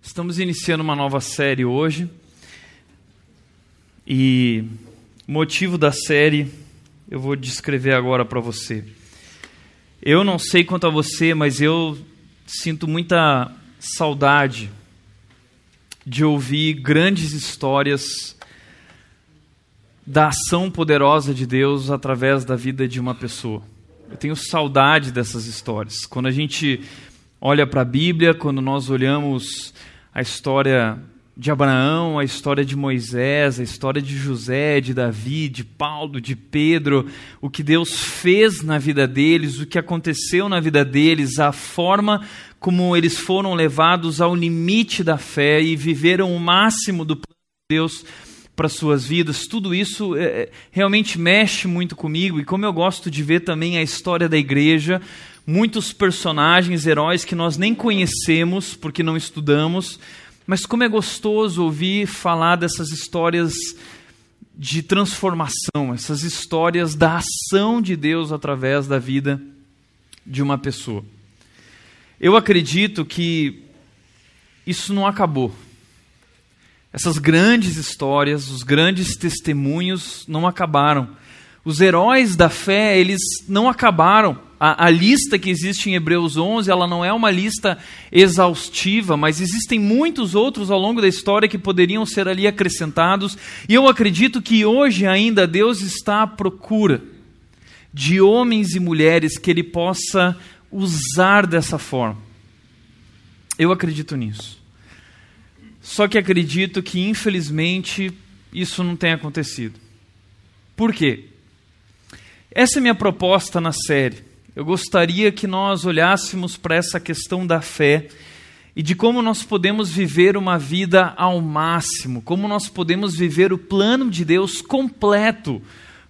Estamos iniciando uma nova série hoje. E o motivo da série eu vou descrever agora para você. Eu não sei quanto a você, mas eu sinto muita saudade de ouvir grandes histórias da ação poderosa de Deus através da vida de uma pessoa. Eu tenho saudade dessas histórias. Quando a gente olha para a Bíblia, quando nós olhamos a história de Abraão, a história de Moisés, a história de José, de Davi, de Paulo, de Pedro, o que Deus fez na vida deles, o que aconteceu na vida deles, a forma como eles foram levados ao limite da fé e viveram o máximo do plano de Deus para suas vidas, tudo isso é, realmente mexe muito comigo e como eu gosto de ver também a história da igreja, muitos personagens, heróis que nós nem conhecemos porque não estudamos, mas como é gostoso ouvir falar dessas histórias de transformação, essas histórias da ação de Deus através da vida de uma pessoa. Eu acredito que isso não acabou. Essas grandes histórias, os grandes testemunhos não acabaram. Os heróis da fé, eles não acabaram. A, a, lista que existe em Hebreus 11, ela não é uma lista exaustiva, mas existem muitos outros ao longo da história que poderiam ser ali acrescentados. E eu acredito que hoje ainda Deus está à procura de homens e mulheres que Ele possa usar dessa forma. Eu acredito nisso. Só que acredito que, infelizmente, isso não tem acontecido. Por quê? Essa é a minha proposta na série. Eu gostaria que nós olhássemos para essa questão da fé e de como nós podemos viver uma vida ao máximo, como nós podemos viver o plano de Deus completo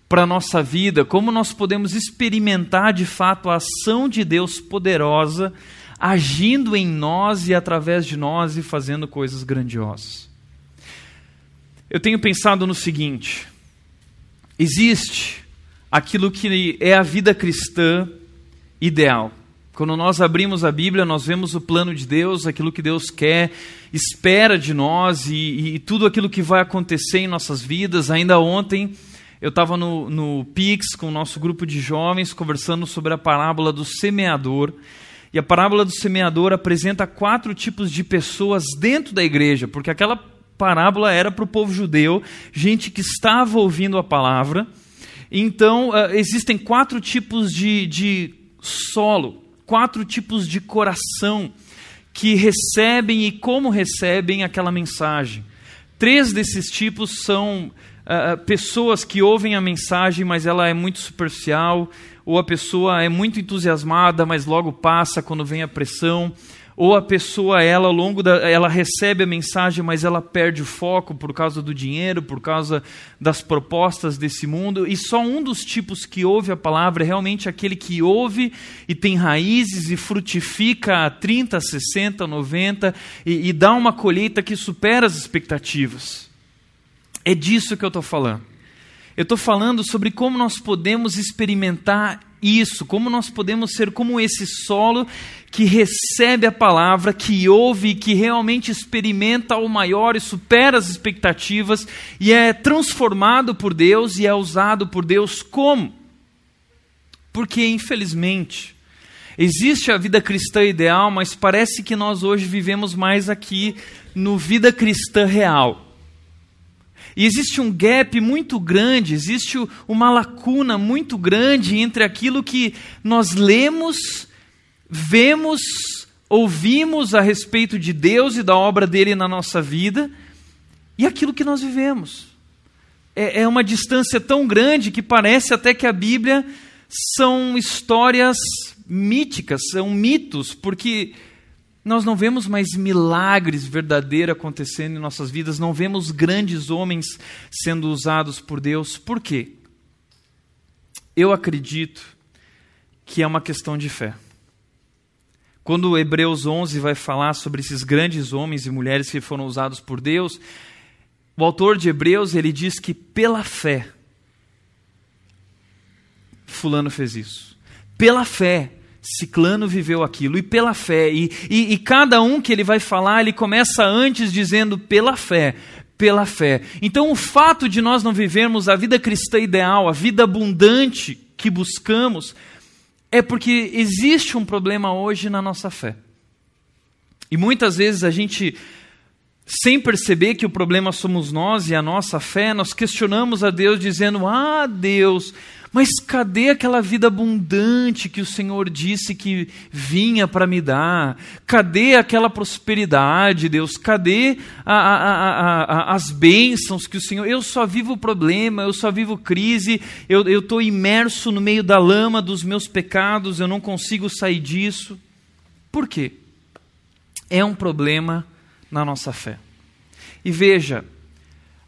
para a nossa vida, como nós podemos experimentar de fato a ação de Deus poderosa agindo em nós e através de nós e fazendo coisas grandiosas. Eu tenho pensado no seguinte: existe aquilo que é a vida cristã ideal. Quando nós abrimos a Bíblia, nós vemos o plano de Deus, aquilo que Deus quer, espera de nós e, e tudo aquilo que vai acontecer em nossas vidas. Ainda ontem eu estava no, no Pix com o nosso grupo de jovens conversando sobre a parábola do semeador. E a parábola do semeador apresenta quatro tipos de pessoas dentro da igreja, porque aquela parábola era para o povo judeu, gente que estava ouvindo a palavra. Então, uh, existem quatro tipos de, de solo, quatro tipos de coração que recebem e como recebem aquela mensagem. Três desses tipos são uh, pessoas que ouvem a mensagem, mas ela é muito superficial, ou a pessoa é muito entusiasmada, mas logo passa quando vem a pressão ou a pessoa ela ao longo da ela recebe a mensagem, mas ela perde o foco por causa do dinheiro, por causa das propostas desse mundo, e só um dos tipos que ouve a palavra é realmente aquele que ouve e tem raízes e frutifica a 30, 60, 90 e, e dá uma colheita que supera as expectativas. É disso que eu estou falando. Eu estou falando sobre como nós podemos experimentar isso, como nós podemos ser como esse solo que recebe a palavra, que ouve, que realmente experimenta o maior e supera as expectativas e é transformado por Deus e é usado por Deus como? Porque, infelizmente, existe a vida cristã ideal, mas parece que nós hoje vivemos mais aqui no vida cristã real. E existe um gap muito grande, existe uma lacuna muito grande entre aquilo que nós lemos, vemos, ouvimos a respeito de Deus e da obra dele na nossa vida e aquilo que nós vivemos. É, é uma distância tão grande que parece até que a Bíblia são histórias míticas, são mitos, porque nós não vemos mais milagres verdadeiros acontecendo em nossas vidas, não vemos grandes homens sendo usados por Deus. Por quê? Eu acredito que é uma questão de fé. Quando Hebreus 11 vai falar sobre esses grandes homens e mulheres que foram usados por Deus, o autor de Hebreus ele diz que pela fé fulano fez isso. Pela fé Ciclano viveu aquilo, e pela fé. E, e, e, cada um que ele vai falar, ele começa antes dizendo pela fé, pela fé. Então, o fato de nós não vivermos a vida cristã ideal, a vida abundante que buscamos, é porque existe um problema hoje na nossa fé. E muitas vezes a gente, sem perceber que o problema somos nós e a nossa fé, nós questionamos a Deus dizendo: Ah, Deus, mas cadê aquela vida abundante que o Senhor disse que vinha para me dar? Cadê aquela prosperidade, Deus? Cadê a, a, a, as bênçãos que o Senhor. Eu só vivo problema, eu só vivo crise, eu estou imerso no meio da lama dos meus pecados, eu não consigo sair disso. Por quê? É um problema na nossa fé. E veja,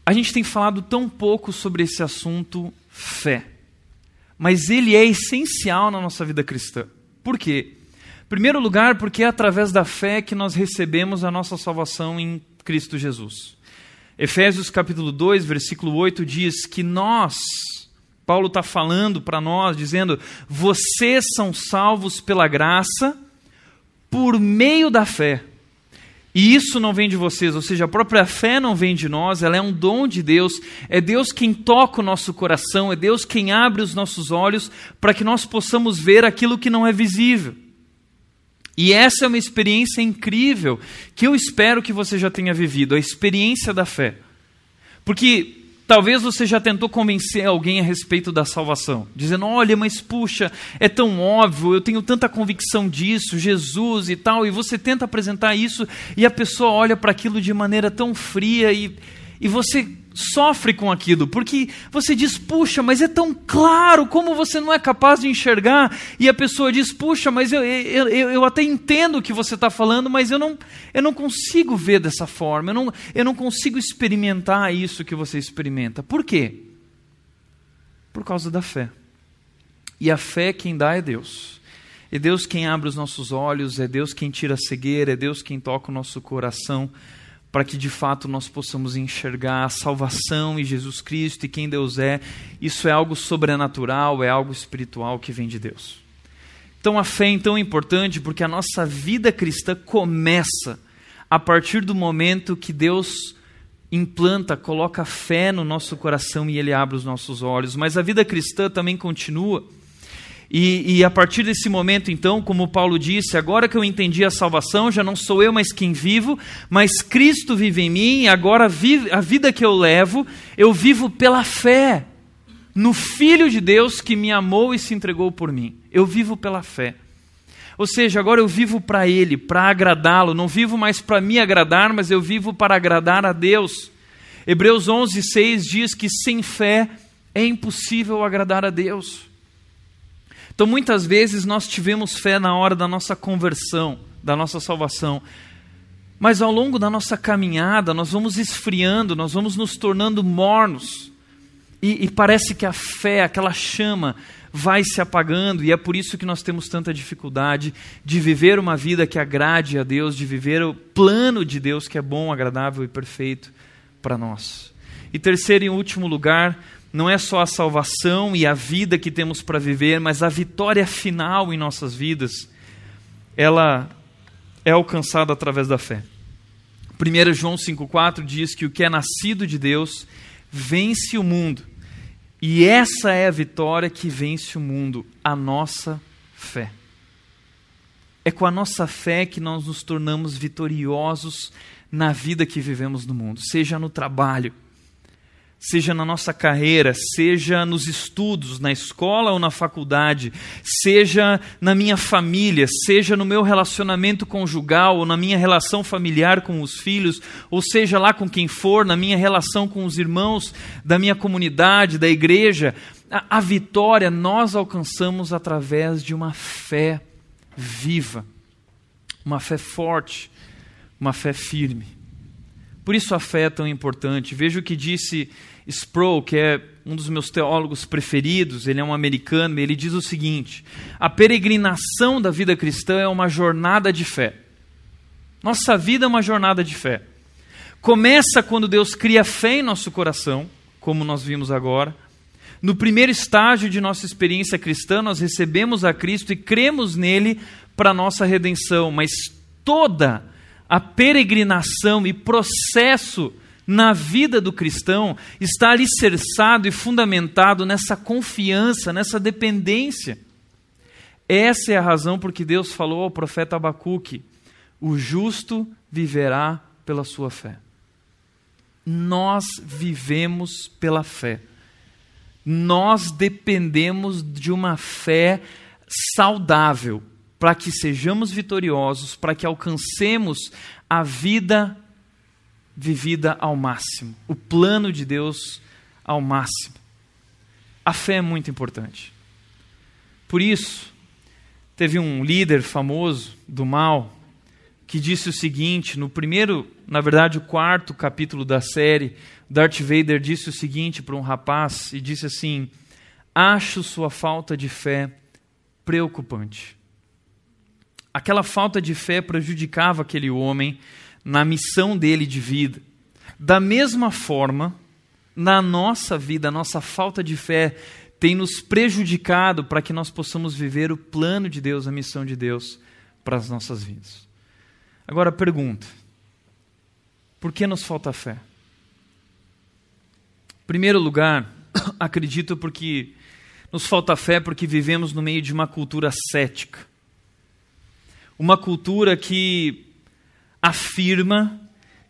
a gente tem falado tão pouco sobre esse assunto fé mas ele é essencial na nossa vida cristã. Por quê? Em primeiro lugar, porque é através da fé que nós recebemos a nossa salvação em Cristo Jesus. Efésios capítulo 2, versículo 8 diz que nós, Paulo está falando para nós, dizendo: vocês são salvos pela graça por meio da fé. E isso não vem de vocês, ou seja, a própria fé não vem de nós, ela é um dom de Deus. É Deus quem toca o nosso coração, é Deus quem abre os nossos olhos para que nós possamos ver aquilo que não é visível. E essa é uma experiência incrível que eu espero que você já tenha vivido, a experiência da fé. Porque Talvez você já tentou convencer alguém a respeito da salvação, dizendo: olha, mas puxa, é tão óbvio, eu tenho tanta convicção disso, Jesus e tal, e você tenta apresentar isso e a pessoa olha para aquilo de maneira tão fria e, e você sofre com aquilo, porque você diz, puxa, mas é tão claro, como você não é capaz de enxergar? E a pessoa diz, puxa, mas eu, eu, eu, eu até entendo o que você está falando, mas eu não, eu não consigo ver dessa forma, eu não, eu não consigo experimentar isso que você experimenta. Por quê? Por causa da fé. E a fé quem dá é Deus. É Deus quem abre os nossos olhos, é Deus quem tira a cegueira, é Deus quem toca o nosso coração para que de fato nós possamos enxergar a salvação e Jesus Cristo e quem Deus é. Isso é algo sobrenatural, é algo espiritual que vem de Deus. Então a fé é tão importante porque a nossa vida cristã começa a partir do momento que Deus implanta, coloca fé no nosso coração e ele abre os nossos olhos. Mas a vida cristã também continua e, e, a partir desse momento, então, como Paulo disse, agora que eu entendi a salvação, já não sou eu mais quem vivo, mas Cristo vive em mim, e agora a vida que eu levo, eu vivo pela fé no Filho de Deus que me amou e se entregou por mim. Eu vivo pela fé. Ou seja, agora eu vivo para Ele, para agradá-lo, não vivo mais para me agradar, mas eu vivo para agradar a Deus. Hebreus 11, 6 diz que sem fé é impossível agradar a Deus. Então, muitas vezes nós tivemos fé na hora da nossa conversão, da nossa salvação. Mas ao longo da nossa caminhada, nós vamos esfriando, nós vamos nos tornando mornos. E, e, parece que a fé, aquela chama, vai se apagando, e é por isso que nós temos tanta dificuldade de viver uma vida que agrade a Deus, de viver o plano de Deus que é bom, agradável e perfeito para nós. E terceiro e último lugar, não é só a salvação e a vida que temos para viver, mas a vitória final em nossas vidas, ela é alcançada através da fé. 1 João 5,4 diz que o que é nascido de Deus vence o mundo. E essa é a vitória que vence o mundo, a nossa fé. É com a nossa fé que nós nos tornamos vitoriosos na vida que vivemos no mundo, seja no trabalho, seja na nossa carreira, seja nos estudos, na escola ou na faculdade, seja na minha família, seja no meu relacionamento conjugal ou na minha relação familiar com os filhos, ou seja lá com quem for, na minha relação com os irmãos da minha comunidade, da igreja, a, a vitória nós alcançamos através de uma fé viva, uma fé forte, uma fé firme. Por isso a fé é tão importante. Veja o que disse Sproul, que é um dos meus teólogos preferidos, ele é um americano, ele diz o seguinte: a peregrinação da vida cristã é uma jornada de fé. Nossa vida é uma jornada de fé. Começa quando Deus cria fé em nosso coração, como nós vimos agora. No primeiro estágio de nossa experiência cristã, nós recebemos a Cristo e cremos nele para nossa redenção, mas toda a peregrinação e processo na vida do cristão está alicerçado e fundamentado nessa confiança, nessa dependência. Essa é a razão por que Deus falou ao profeta Abacuque: o justo viverá pela sua fé. Nós vivemos pela fé. Nós dependemos de uma fé saudável para que sejamos vitoriosos, para que alcancemos a vida vivida ao máximo, o plano de Deus ao máximo. A fé é muito importante. Por isso, teve um líder famoso do mal que disse o seguinte, no primeiro, na verdade, o quarto capítulo da série, Darth Vader disse o seguinte para um rapaz e disse assim: Acho sua falta de fé preocupante. Aquela falta de fé prejudicava aquele homem na missão dele de vida. Da mesma forma, na nossa vida, a nossa falta de fé tem nos prejudicado para que nós possamos viver o plano de Deus, a missão de Deus para as nossas vidas. Agora pergunta: por que nos falta fé? Em primeiro lugar, acredito porque nos falta fé porque vivemos no meio de uma cultura cética. Uma cultura que afirma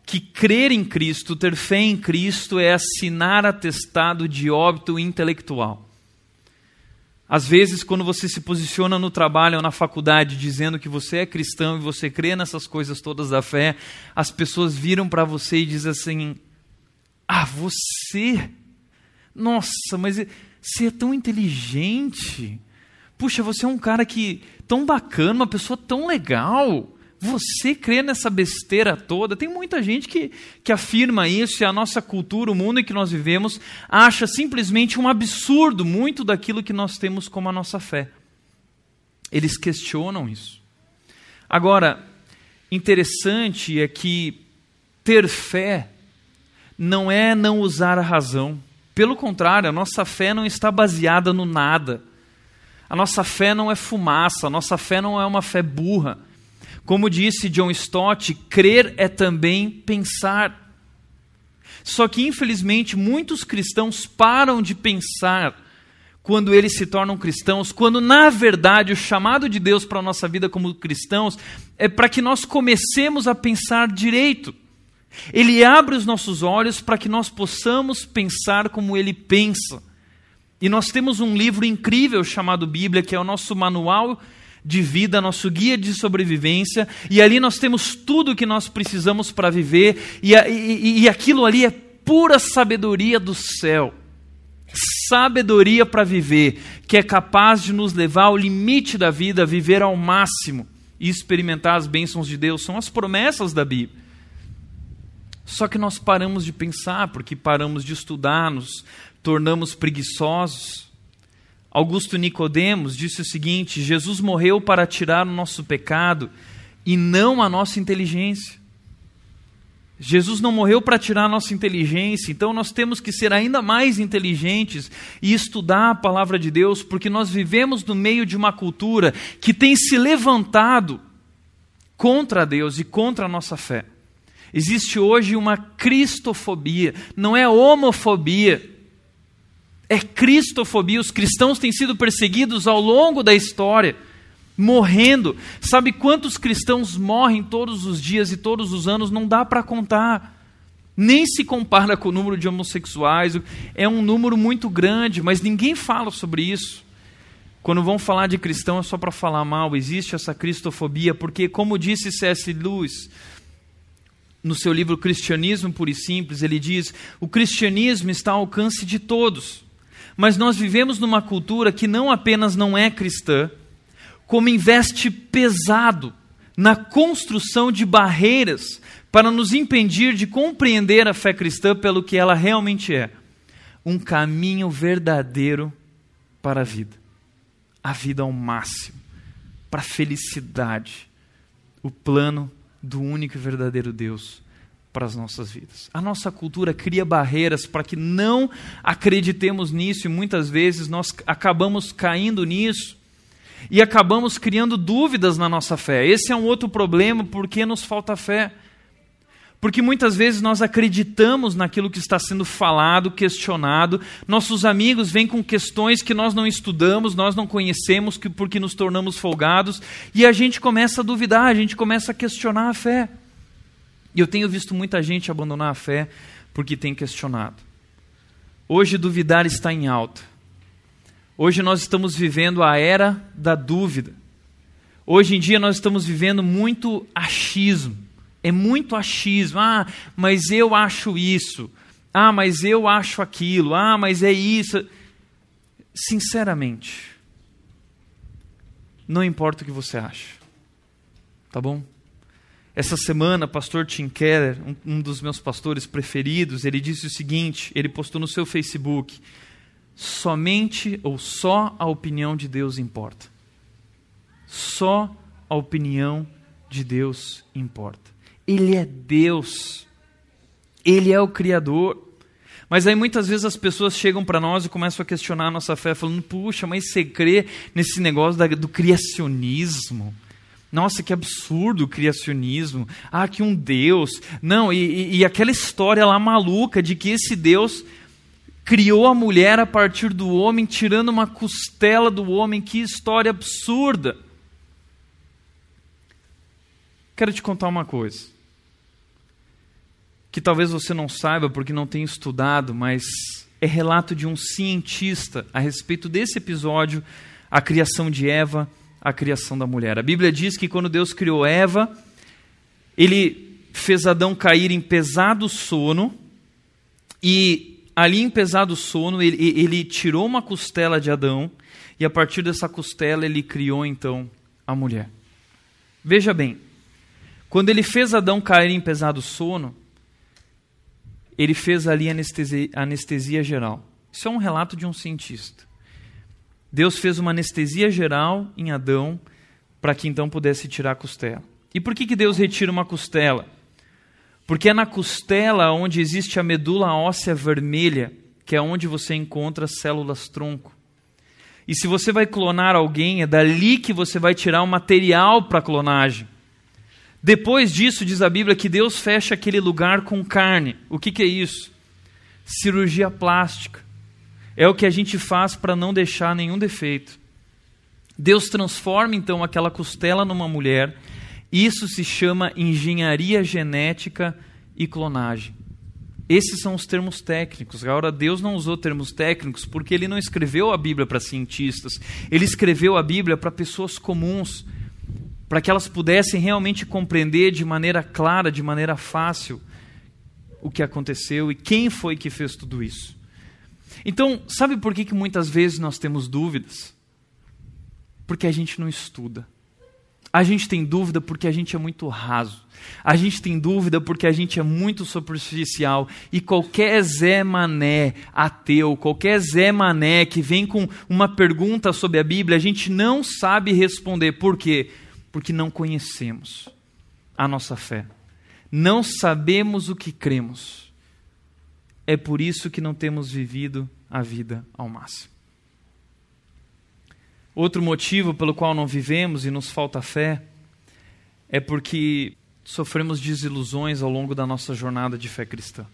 que crer em Cristo, ter fé em Cristo, é assinar atestado de óbito intelectual. Às vezes, quando você se posiciona no trabalho ou na faculdade dizendo que você é cristão e você crê nessas coisas todas da fé, as pessoas viram para você e dizem assim: Ah, você? Nossa, mas você é tão inteligente. Puxa, você é um cara que tão bacana, uma pessoa tão legal. Você crê nessa besteira toda? Tem muita gente que, que afirma isso e a nossa cultura, o mundo em que nós vivemos, acha simplesmente um absurdo muito daquilo que nós temos como a nossa fé. Eles questionam isso. Agora, interessante é que ter fé não é não usar a razão. Pelo contrário, a nossa fé não está baseada no nada. A nossa fé não é fumaça, a nossa fé não é uma fé burra. Como disse John Stott, crer é também pensar. Só que, infelizmente, muitos cristãos param de pensar quando eles se tornam cristãos, quando na verdade o chamado de Deus para a nossa vida como cristãos é para que nós comecemos a pensar direito. Ele abre os nossos olhos para que nós possamos pensar como ele pensa. E nós temos um livro incrível chamado Bíblia, que é o nosso manual de vida, nosso guia de sobrevivência, e ali nós temos tudo o que nós precisamos para viver, e, e, e aquilo ali é pura sabedoria do céu. Sabedoria para viver, que é capaz de nos levar ao limite da vida, viver ao máximo e experimentar as bênçãos de Deus. São as promessas da Bíblia. Só que nós paramos de pensar, porque paramos de estudar, nos tornamos preguiçosos. Augusto Nicodemos disse o seguinte: Jesus morreu para tirar o nosso pecado e não a nossa inteligência. Jesus não morreu para tirar a nossa inteligência, então nós temos que ser ainda mais inteligentes e estudar a palavra de Deus, porque nós vivemos no meio de uma cultura que tem se levantado contra Deus e contra a nossa fé. Existe hoje uma cristofobia, não é homofobia é cristofobia. Os cristãos têm sido perseguidos ao longo da história, morrendo. Sabe quantos cristãos morrem todos os dias e todos os anos? Não dá para contar. Nem se compara com o número de homossexuais. É um número muito grande, mas ninguém fala sobre isso. Quando vão falar de cristão é só para falar mal. Existe essa cristofobia, porque, como disse C.S. Lewis, no seu livro Cristianismo Puro e Simples, ele diz: o cristianismo está ao alcance de todos. Mas nós vivemos numa cultura que não apenas não é cristã, como investe pesado na construção de barreiras para nos impedir de compreender a fé cristã pelo que ela realmente é um caminho verdadeiro para a vida. A vida ao máximo, para a felicidade. O plano do único e verdadeiro Deus para as nossas vidas. A nossa cultura cria barreiras para que não acreditemos nisso e muitas vezes nós acabamos caindo nisso e acabamos criando dúvidas na nossa fé. Esse é um outro problema porque nos falta fé. Porque muitas vezes nós acreditamos naquilo que está sendo falado, questionado. Nossos amigos vêm com questões que nós não estudamos, nós não conhecemos, porque nos tornamos folgados, e a gente começa a duvidar, a gente começa a questionar a fé. E eu tenho visto muita gente abandonar a fé porque tem questionado. Hoje, duvidar está em alta. Hoje, nós estamos vivendo a era da dúvida. Hoje em dia, nós estamos vivendo muito achismo. É muito achismo. Ah, mas eu acho isso. Ah, mas eu acho aquilo. Ah, mas é isso. Sinceramente, não importa o que você acha. Tá bom? Essa semana, pastor Tim Keller, um, um, dos meus pastores preferidos, ele disse o seguinte: ele postou no seu Facebook: somente ou só a opinião de Deus importa. Só a opinião de Deus importa. Ele é Deus. Ele é o Criador. Mas aí muitas vezes as pessoas chegam para nós e começam a questionar a nossa fé, falando: puxa, mas você crê nesse negócio da, do criacionismo? Nossa, que absurdo o criacionismo. Ah, que um Deus. Não, e, e, aquela história lá maluca de que esse Deus criou a mulher a partir do homem, tirando uma costela do homem. Que história absurda. Quero te contar uma coisa. Que talvez você não saiba porque não tenha estudado, mas é relato de um cientista a respeito desse episódio, a criação de Eva a criação da mulher. A Bíblia diz que quando Deus criou Eva, ele fez Adão cair em pesado sono e ali em pesado sono ele, ele tirou uma costela de Adão e a partir dessa costela ele criou então a mulher. Veja bem, quando ele fez Adão cair em pesado sono, ele fez ali anestesia, anestesia geral. Isso é um relato de um cientista. Deus fez uma anestesia geral em Adão para que então pudesse tirar a costela. E por que, que Deus retira uma costela? Porque é na costela onde existe a medula óssea vermelha, que é onde você encontra células tronco. E se você vai clonar alguém, é dali que você vai tirar o material para a clonagem. Depois disso, diz a Bíblia que Deus fecha aquele lugar com carne. O que, que é isso? Cirurgia plástica. É o que a gente faz para não deixar nenhum defeito. Deus transforma então aquela costela numa mulher. Isso se chama engenharia genética e clonagem. Esses são os termos técnicos. Agora, Deus não usou termos técnicos porque ele não escreveu a Bíblia para cientistas. Ele escreveu a Bíblia para pessoas comuns, para que elas pudessem realmente compreender de maneira clara, de maneira fácil, o que aconteceu e quem foi que fez tudo isso. Então, sabe por que, que muitas vezes nós temos dúvidas? Porque a gente não estuda. A gente tem dúvida porque a gente é muito raso. A gente tem dúvida porque a gente é muito superficial. E qualquer Zé Mané ateu, qualquer Zé Mané que vem com uma pergunta sobre a Bíblia, a gente não sabe responder. Por quê? Porque não conhecemos a nossa fé. Não sabemos o que cremos. É por isso que não temos vivido a vida ao máximo. Outro motivo pelo qual não vivemos e nos falta fé é porque sofremos desilusões ao longo da nossa jornada de fé cristã.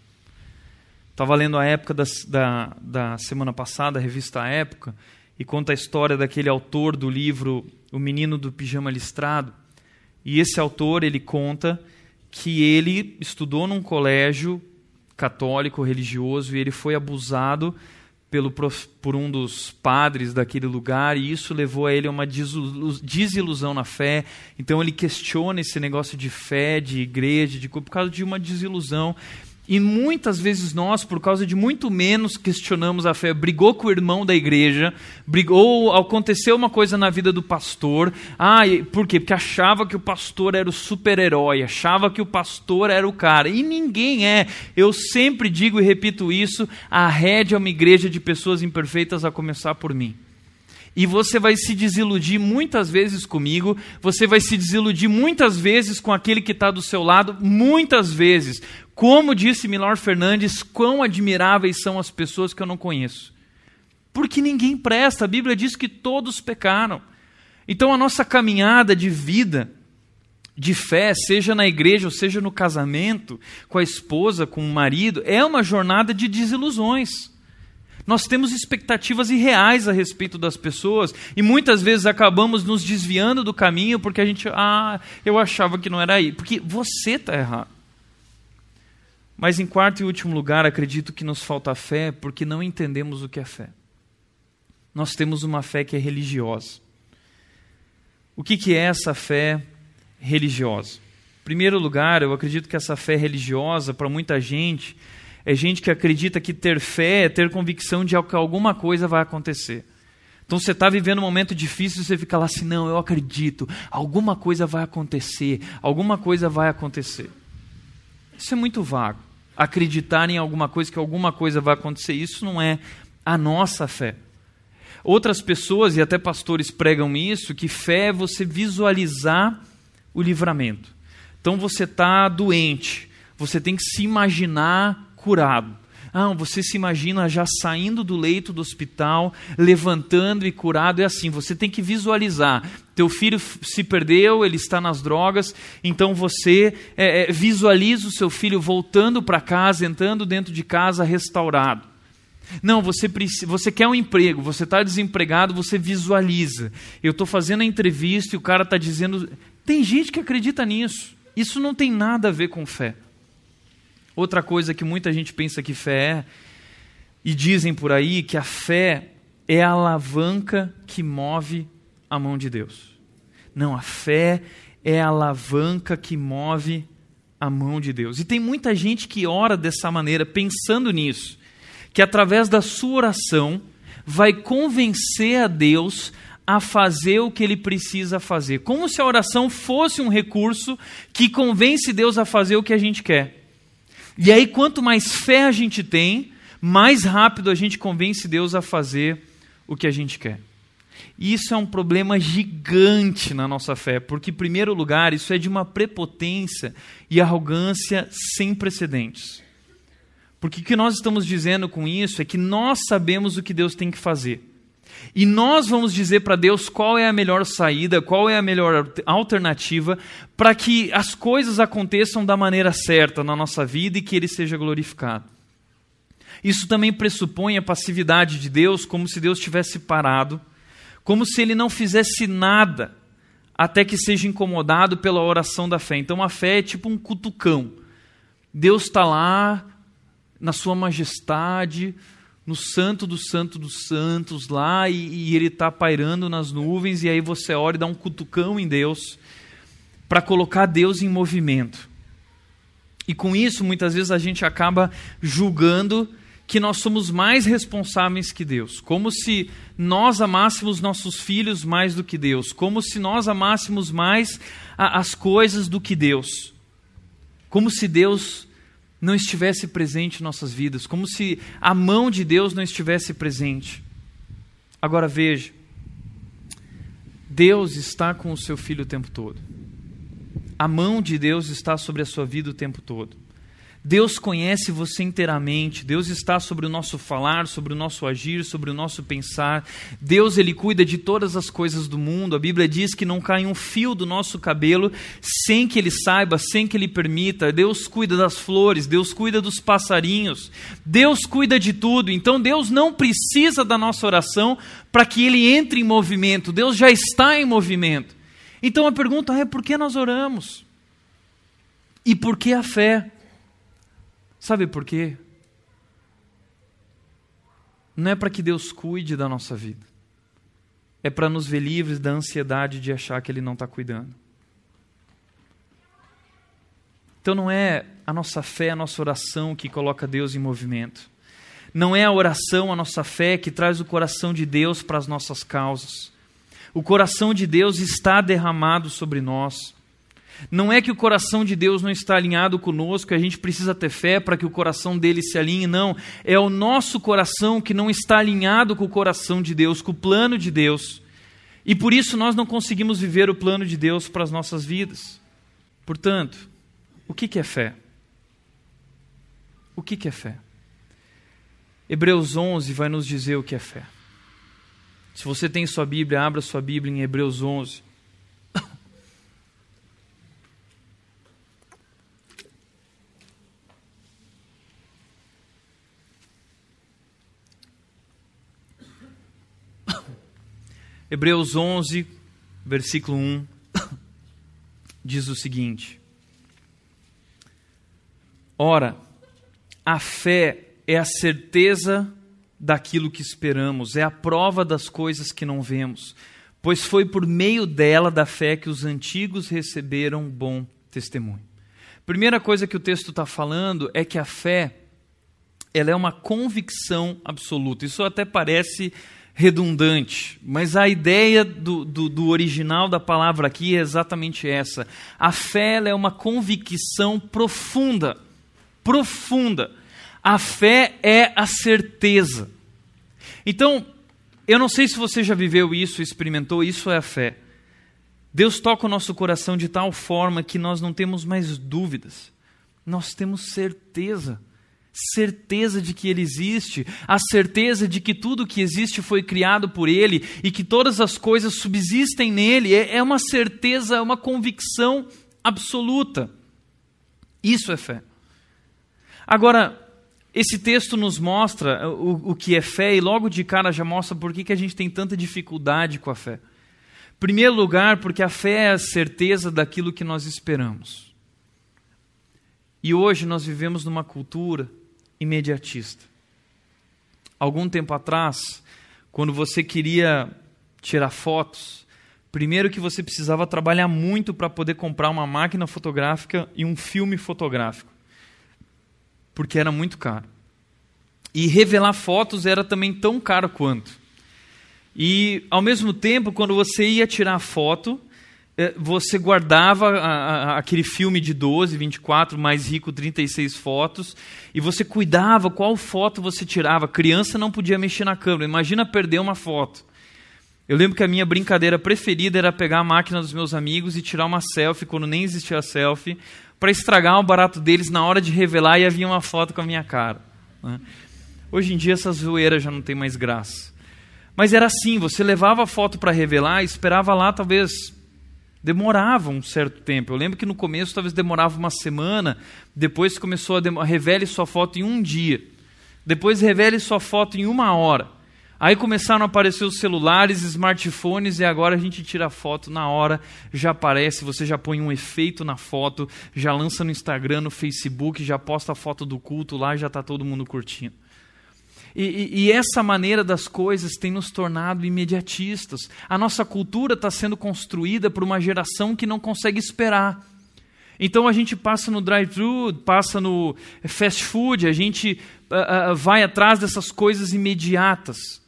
Estava lendo a época da, da, da semana passada, a revista Época, e conta a história daquele autor do livro O Menino do Pijama Listrado. E esse autor, ele conta que ele estudou num colégio católico religioso e ele foi abusado pelo, por um dos padres daquele lugar e isso levou a ele a uma desilusão na fé. Então ele questiona esse negócio de fé, de igreja, de por causa de uma desilusão. E muitas vezes nós, por causa de muito menos, questionamos a fé. Brigou com o irmão da igreja, brigou, aconteceu uma coisa na vida do pastor. Ah, por quê? Porque achava que o pastor era o super-herói, achava que o pastor era o cara. E ninguém é. Eu sempre digo e repito isso: a rede é uma igreja de pessoas imperfeitas, a começar por mim. E você vai se desiludir muitas vezes comigo, você vai se desiludir muitas vezes com aquele que está do seu lado, muitas vezes. Como disse Milor Fernandes, quão admiráveis são as pessoas que eu não conheço. Porque ninguém presta, a Bíblia diz que todos pecaram. Então a nossa caminhada de vida, de fé, seja na igreja ou seja no casamento, com a esposa, com o marido, é uma jornada de desilusões. Nós temos expectativas irreais a respeito das pessoas e muitas vezes acabamos nos desviando do caminho porque a gente, ah, eu achava que não era aí. Porque você está errado. Mas em quarto e último lugar, acredito que nos falta fé porque não entendemos o que é fé. Nós temos uma fé que é religiosa. O que, que é essa fé religiosa? Em primeiro lugar, eu acredito que essa fé religiosa, para muita gente, é gente que acredita que ter fé é ter convicção de que alguma coisa vai acontecer. Então você está vivendo um momento difícil, você fica lá assim, não, eu acredito, alguma coisa vai acontecer, alguma coisa vai acontecer. Isso é muito vago. Acreditar em alguma coisa, que alguma coisa vai acontecer, isso não é a nossa fé. Outras pessoas, e até pastores pregam isso, que fé é você visualizar o livramento. Então você está doente, você tem que se imaginar curado. Ah, você se imagina já saindo do leito do hospital, levantando e curado. É assim, você tem que visualizar. Teu filho se perdeu, ele está nas drogas, então você é, é, visualiza o seu filho voltando para casa, entrando dentro de casa restaurado. Não, você, você quer um emprego, você está desempregado, você visualiza. Eu estou fazendo a entrevista e o cara está dizendo. Tem gente que acredita nisso. Isso não tem nada a ver com fé. Outra coisa que muita gente pensa que fé é, e dizem por aí que a fé é a alavanca que move a mão de Deus. Não, a fé é a alavanca que move a mão de Deus. E tem muita gente que ora dessa maneira, pensando nisso, que através da sua oração vai convencer a Deus a fazer o que ele precisa fazer. Como se a oração fosse um recurso que convence Deus a fazer o que a gente quer. E aí, quanto mais fé a gente tem, mais rápido a gente convence Deus a fazer o que a gente quer. Isso é um problema gigante na nossa fé, porque, em primeiro lugar, isso é de uma prepotência e arrogância sem precedentes. Porque o que nós estamos dizendo com isso é que nós sabemos o que Deus tem que fazer. E nós vamos dizer para Deus qual é a melhor saída, qual é a melhor alternativa para que as coisas aconteçam da maneira certa na nossa vida e que Ele seja glorificado. Isso também pressupõe a passividade de Deus, como se Deus tivesse parado, como se Ele não fizesse nada até que seja incomodado pela oração da fé. Então a fé é tipo um cutucão. Deus está lá na sua majestade, no santo do santo dos santos lá e, e ele está pairando nas nuvens e aí você ora e dá um cutucão em Deus para colocar Deus em movimento. E com isso, muitas vezes a gente acaba julgando que nós somos mais responsáveis que Deus, como se nós amássemos nossos filhos mais do que Deus, como se nós amássemos mais a, as coisas do que Deus, como se Deus não estivesse presente em nossas vidas, como se a mão de Deus não estivesse presente. Agora veja, Deus está com o seu filho o tempo todo. A mão de Deus está sobre a sua vida o tempo todo. Deus conhece você inteiramente, Deus está sobre o nosso falar, sobre o nosso agir, sobre o nosso pensar. Deus ele cuida de todas as coisas do mundo. A Bíblia diz que não cai um fio do nosso cabelo sem que ele saiba, sem que ele permita. Deus cuida das flores, Deus cuida dos passarinhos. Deus cuida de tudo. Então Deus não precisa da nossa oração para que ele entre em movimento. Deus já está em movimento. Então a pergunta é por que nós oramos? E por que a fé? Sabe por quê? Não é para que Deus cuide da nossa vida. É para nos ver livres da ansiedade de achar que Ele não está cuidando. Então não é a nossa fé, a nossa oração que coloca Deus em movimento. Não é a oração, a nossa fé que traz o coração de Deus para as nossas causas. O coração de Deus está derramado sobre nós. Não é que o coração de Deus não está alinhado conosco, a gente precisa ter fé para que o coração dele se alinhe, não. É o nosso coração que não está alinhado com o coração de Deus, com o plano de Deus. E por isso nós não conseguimos viver o plano de Deus para as nossas vidas. Portanto, o que é fé? O que, é fé? Hebreus 11 vai nos dizer o que é fé. Se você tem sua Bíblia, abra sua Bíblia em Hebreus 11. Hebreus 11, versículo 1, diz o seguinte: Ora, a fé é a certeza daquilo que esperamos, é a prova das coisas que não vemos, pois foi por meio dela, da fé, que os antigos receberam bom testemunho. Primeira coisa que o texto está falando é que a fé ela é uma convicção absoluta. Isso até parece redundante, mas a ideia do, do, do, original da palavra aqui é exatamente essa. A fé é uma convicção profunda, profunda. A fé é a certeza. Então, eu não sei se você já viveu isso, experimentou, isso é a fé. Deus toca o nosso coração de tal forma que nós não temos mais dúvidas, nós temos certeza certeza de que Ele existe, a certeza de que tudo que existe foi criado por Ele e que todas as coisas subsistem nele, é, é uma certeza, é uma convicção absoluta. Isso é fé. Agora, esse texto nos mostra o, o que é fé e logo de cara já mostra por que, que a gente tem tanta dificuldade com a fé. Em primeiro lugar, porque a fé é a certeza daquilo que nós esperamos. E hoje nós vivemos numa cultura imediatista. Algum tempo atrás, quando você queria tirar fotos, primeiro que você precisava trabalhar muito para poder comprar uma máquina fotográfica e um filme fotográfico, porque era muito caro. E revelar fotos era também tão caro quanto. E, ao mesmo tempo, quando você ia tirar foto, você guardava a, a, aquele filme de 12, 24, mais rico, 36 fotos, e você cuidava qual foto você tirava. Criança não podia mexer na câmera, imagina perder uma foto. Eu lembro que a minha brincadeira preferida era pegar a máquina dos meus amigos e tirar uma selfie, quando nem existia selfie, para estragar o barato deles na hora de revelar e havia uma foto com a minha cara. Né? Hoje em dia essa zoeira já não tem mais graça. Mas era assim, você levava a foto para revelar e esperava lá talvez demorava um certo tempo. Eu lembro que no começo talvez demorava uma semana, depois começou a revele sua foto em um dia, depois revele sua foto em uma hora. Aí começaram a aparecer os celulares, smartphones, e agora a gente tira a foto na hora, já aparece, você já põe um efeito na foto, já lança no Instagram, no Facebook, já posta a foto do culto lá, já está todo mundo curtindo. E, e, e, essa maneira das coisas tem nos tornado imediatistas. A nossa cultura está sendo construída por uma geração que não consegue esperar. Então a gente passa no drive-thru, passa no fast food, a gente uh, uh, vai atrás dessas coisas imediatas.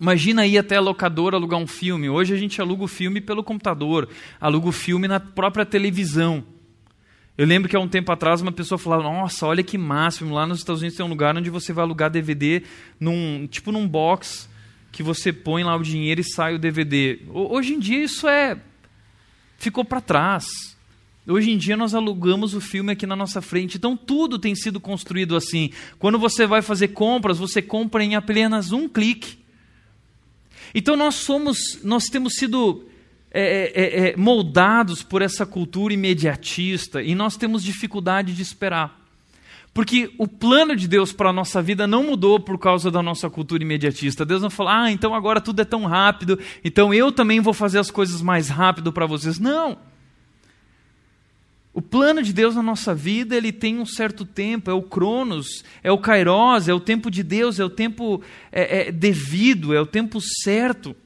Imagina ir até a locadora alugar um filme. Hoje a gente aluga o filme pelo computador, aluga o filme na própria televisão. Eu lembro que há um tempo atrás uma pessoa falava: Nossa, olha que máximo, lá nos Estados Unidos tem um lugar onde você vai alugar DVD, num, tipo num box, que você põe lá o dinheiro e sai o DVD. Hoje em dia isso é. ficou para trás. Hoje em dia nós alugamos o filme aqui na nossa frente. Então tudo tem sido construído assim. Quando você vai fazer compras, você compra em apenas um clique. Então nós somos, nós temos sido é, é, é, é, moldados por essa cultura imediatista e nós temos dificuldade de esperar. Porque o plano de Deus para a nossa vida não mudou por causa da nossa cultura imediatista. Deus não falou, ah, então agora tudo é tão rápido, então eu também vou fazer as coisas mais rápido para vocês. Não. O plano de Deus na nossa vida, ele tem um certo tempo, é o cronos, é o kairos, é o tempo de Deus, é o tempo é, é, devido, é o tempo certo.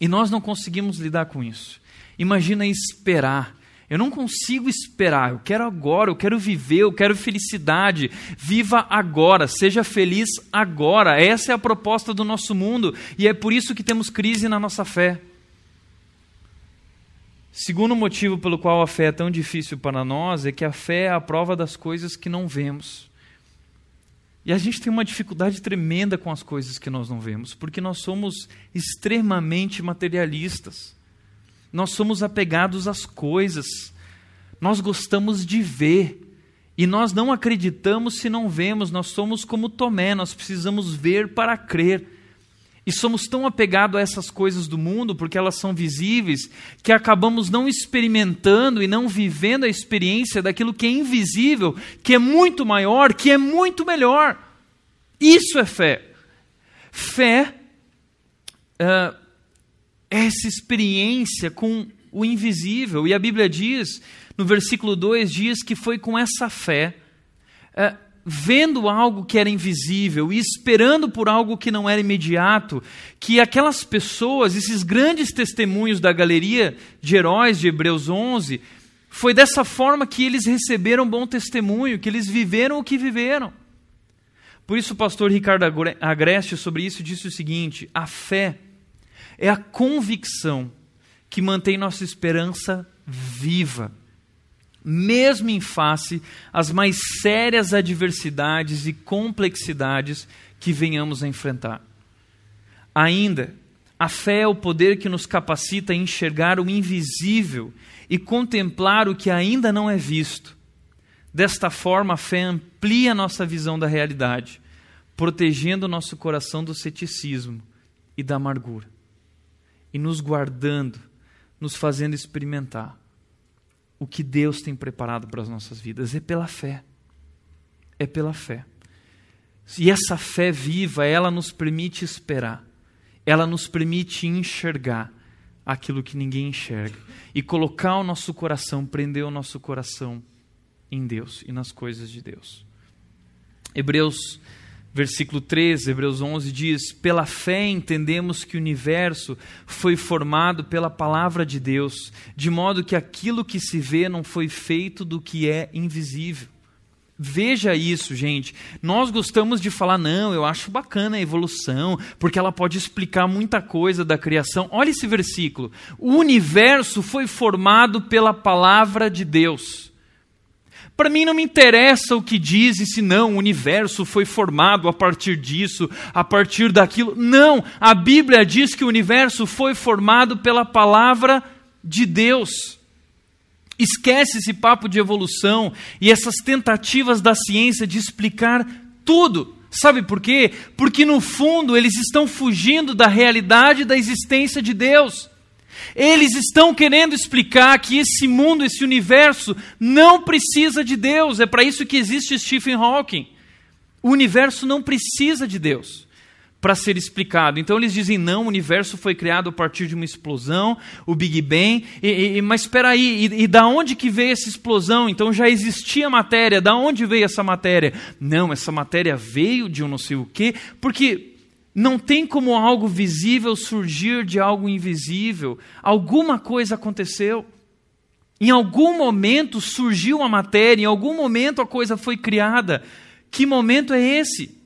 E nós não conseguimos lidar com isso. Imagina esperar. Eu não consigo esperar, eu quero agora, eu quero viver, eu quero felicidade. Viva agora, seja feliz agora. Essa é a proposta do nosso mundo e é por isso que temos crise na nossa fé. Segundo motivo pelo qual a fé é tão difícil para nós é que a fé é a prova das coisas que não vemos. E a gente tem uma dificuldade tremenda com as coisas que nós não vemos, porque nós somos extremamente materialistas. Nós somos apegados às coisas. Nós gostamos de ver E nós não acreditamos se não vemos, nós somos como Tomé, nós precisamos ver para crer. E somos tão apegados a essas coisas do mundo, porque elas são visíveis, que acabamos não experimentando e não vivendo a experiência daquilo que é invisível, que é muito maior, que é muito melhor. Isso é fé. Fé uh, é essa experiência com o invisível. E a Bíblia diz, no versículo 2, diz que foi com essa fé, é, vendo algo que era invisível e esperando por algo que não era imediato, que aquelas pessoas, esses grandes testemunhos da galeria de heróis de Hebreus 11, foi dessa forma que eles receberam bom testemunho, que eles viveram o que viveram. Por isso o pastor Ricardo Agreste sobre isso disse o seguinte: a fé é a convicção que mantém nossa esperança viva, mesmo em face às mais sérias adversidades e complexidades que venhamos a enfrentar. Ainda, a fé é o poder que nos capacita a enxergar o invisível e contemplar o que ainda não é visto. Desta forma, a fé amplia nossa visão da realidade, protegendo nosso coração do ceticismo e da amargura, e nos guardando nos fazendo experimentar o que Deus tem preparado para as nossas vidas. É pela fé. É pela fé. E essa fé viva, ela nos permite esperar. Ela nos permite enxergar aquilo que ninguém enxerga. E colocar o nosso coração, prender o nosso coração em Deus e nas coisas de Deus. Hebreus Versículo 13, Hebreus 11 diz: Pela fé entendemos que o universo foi formado pela palavra de Deus, de modo que aquilo que se vê não foi feito do que é invisível. Veja isso, gente. Nós gostamos de falar, não, eu acho bacana a evolução, porque ela pode explicar muita coisa da criação. Olha esse versículo. O universo foi formado pela palavra de Deus. Para mim não me interessa o que diz e se não o universo foi formado a partir disso, a partir daquilo. Não, a Bíblia diz que o universo foi formado pela palavra de Deus. Esquece esse papo de evolução e essas tentativas da ciência de explicar tudo. Sabe por quê? Porque no fundo eles estão fugindo da realidade da existência de Deus. Eles estão querendo explicar que esse mundo, esse universo, não precisa de Deus. É para isso que existe Stephen Hawking. O universo não precisa de Deus para ser explicado. Então eles dizem: não, o universo foi criado a partir de uma explosão, o Big Bang. E, e, mas espera aí, e, e da onde que veio essa explosão? Então já existia matéria. Da onde veio essa matéria? Não, essa matéria veio de um não sei o quê, porque não tem como algo visível surgir de algo invisível. Alguma coisa aconteceu. Em algum momento surgiu a matéria, em algum momento a coisa foi criada. Que momento é esse?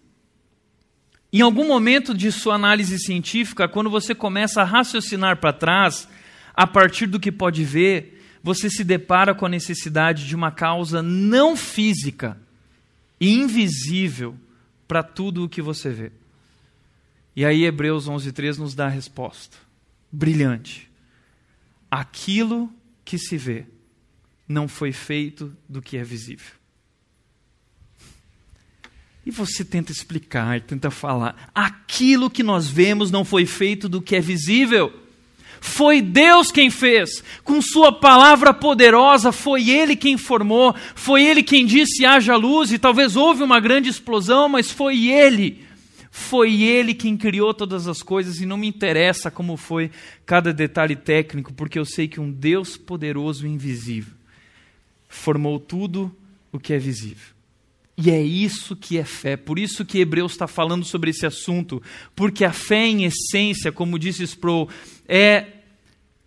Em algum momento de sua análise científica, quando você começa a raciocinar para trás, a partir do que pode ver, você se depara com a necessidade de uma causa não física invisível para tudo o que você vê. E aí Hebreus 11:3 nos dá a resposta. Brilhante. Aquilo que se vê não foi feito do que é visível. E você tenta explicar, tenta falar. Aquilo que nós vemos não foi feito do que é visível. Foi Deus quem fez, com Sua palavra poderosa, foi Ele quem formou, foi Ele quem disse haja luz, e talvez houve uma grande explosão, mas foi Ele foi Ele quem criou todas as coisas e não me interessa como foi cada detalhe técnico, porque eu sei que um Deus poderoso e invisível formou tudo o que é visível. E é isso que é fé. Por isso que Hebreus está falando sobre esse assunto. Porque a fé, em essência, como disse Sproul, é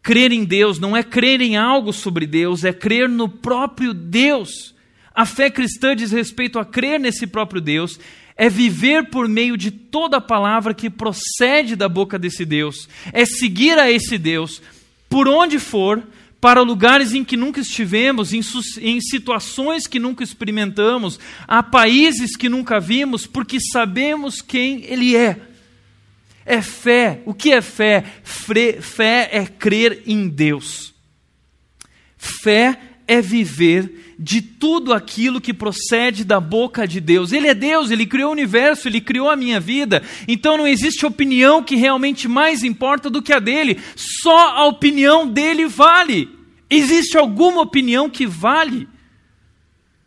crer em Deus, não é crer em algo sobre Deus, é crer no próprio Deus. A fé cristã diz respeito a crer nesse próprio Deus é viver por meio de toda a palavra que procede da boca desse Deus, é seguir a esse Deus por onde for, para lugares em que nunca estivemos, em, em, situações que nunca experimentamos, a países que nunca vimos, porque sabemos quem Ele é. É fé. O que é fé? Fre fé é crer em Deus. Fé é viver de tudo aquilo que procede da boca de Deus. Ele é Deus, ele criou o universo, ele criou a minha vida. Então não existe opinião que realmente mais importa do que a dele. Só a opinião dele vale. Existe alguma opinião que vale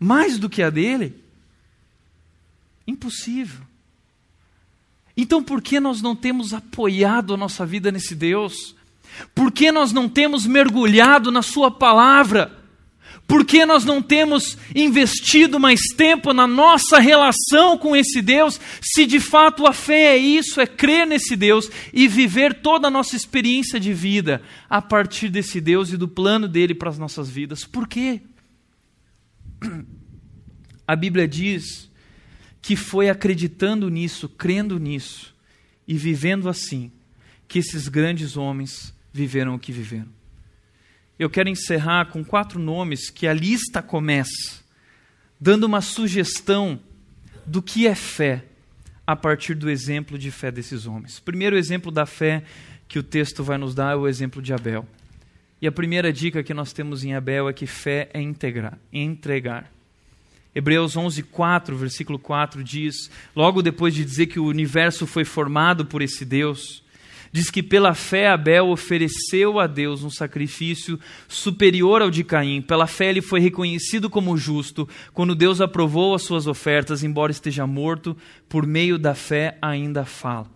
mais do que a dele? Impossível. Então por que nós não temos apoiado a nossa vida nesse Deus? Por que nós não temos mergulhado na Sua palavra? Por que nós não temos investido mais tempo na nossa relação com esse Deus, se de fato a fé é isso, é crer nesse Deus e viver toda a nossa experiência de vida a partir desse Deus e do plano dele para as nossas vidas? Por quê? A Bíblia diz que foi acreditando nisso, crendo nisso e vivendo assim, que esses grandes homens viveram o que viveram. Eu quero encerrar com quatro nomes que a lista começa, dando uma sugestão do que é fé a partir do exemplo de fé desses homens. O primeiro exemplo da fé que o texto vai nos dar é o exemplo de Abel. E a primeira dica que nós temos em Abel é que fé é integrar, entregar. Hebreus 11, 4, versículo 4 diz, logo depois de dizer que o universo foi formado por esse Deus, diz que pela fé Abel ofereceu a Deus um sacrifício superior ao de Caim. Pela fé ele foi reconhecido como justo quando Deus aprovou as suas ofertas, embora esteja morto, por meio da fé ainda fala.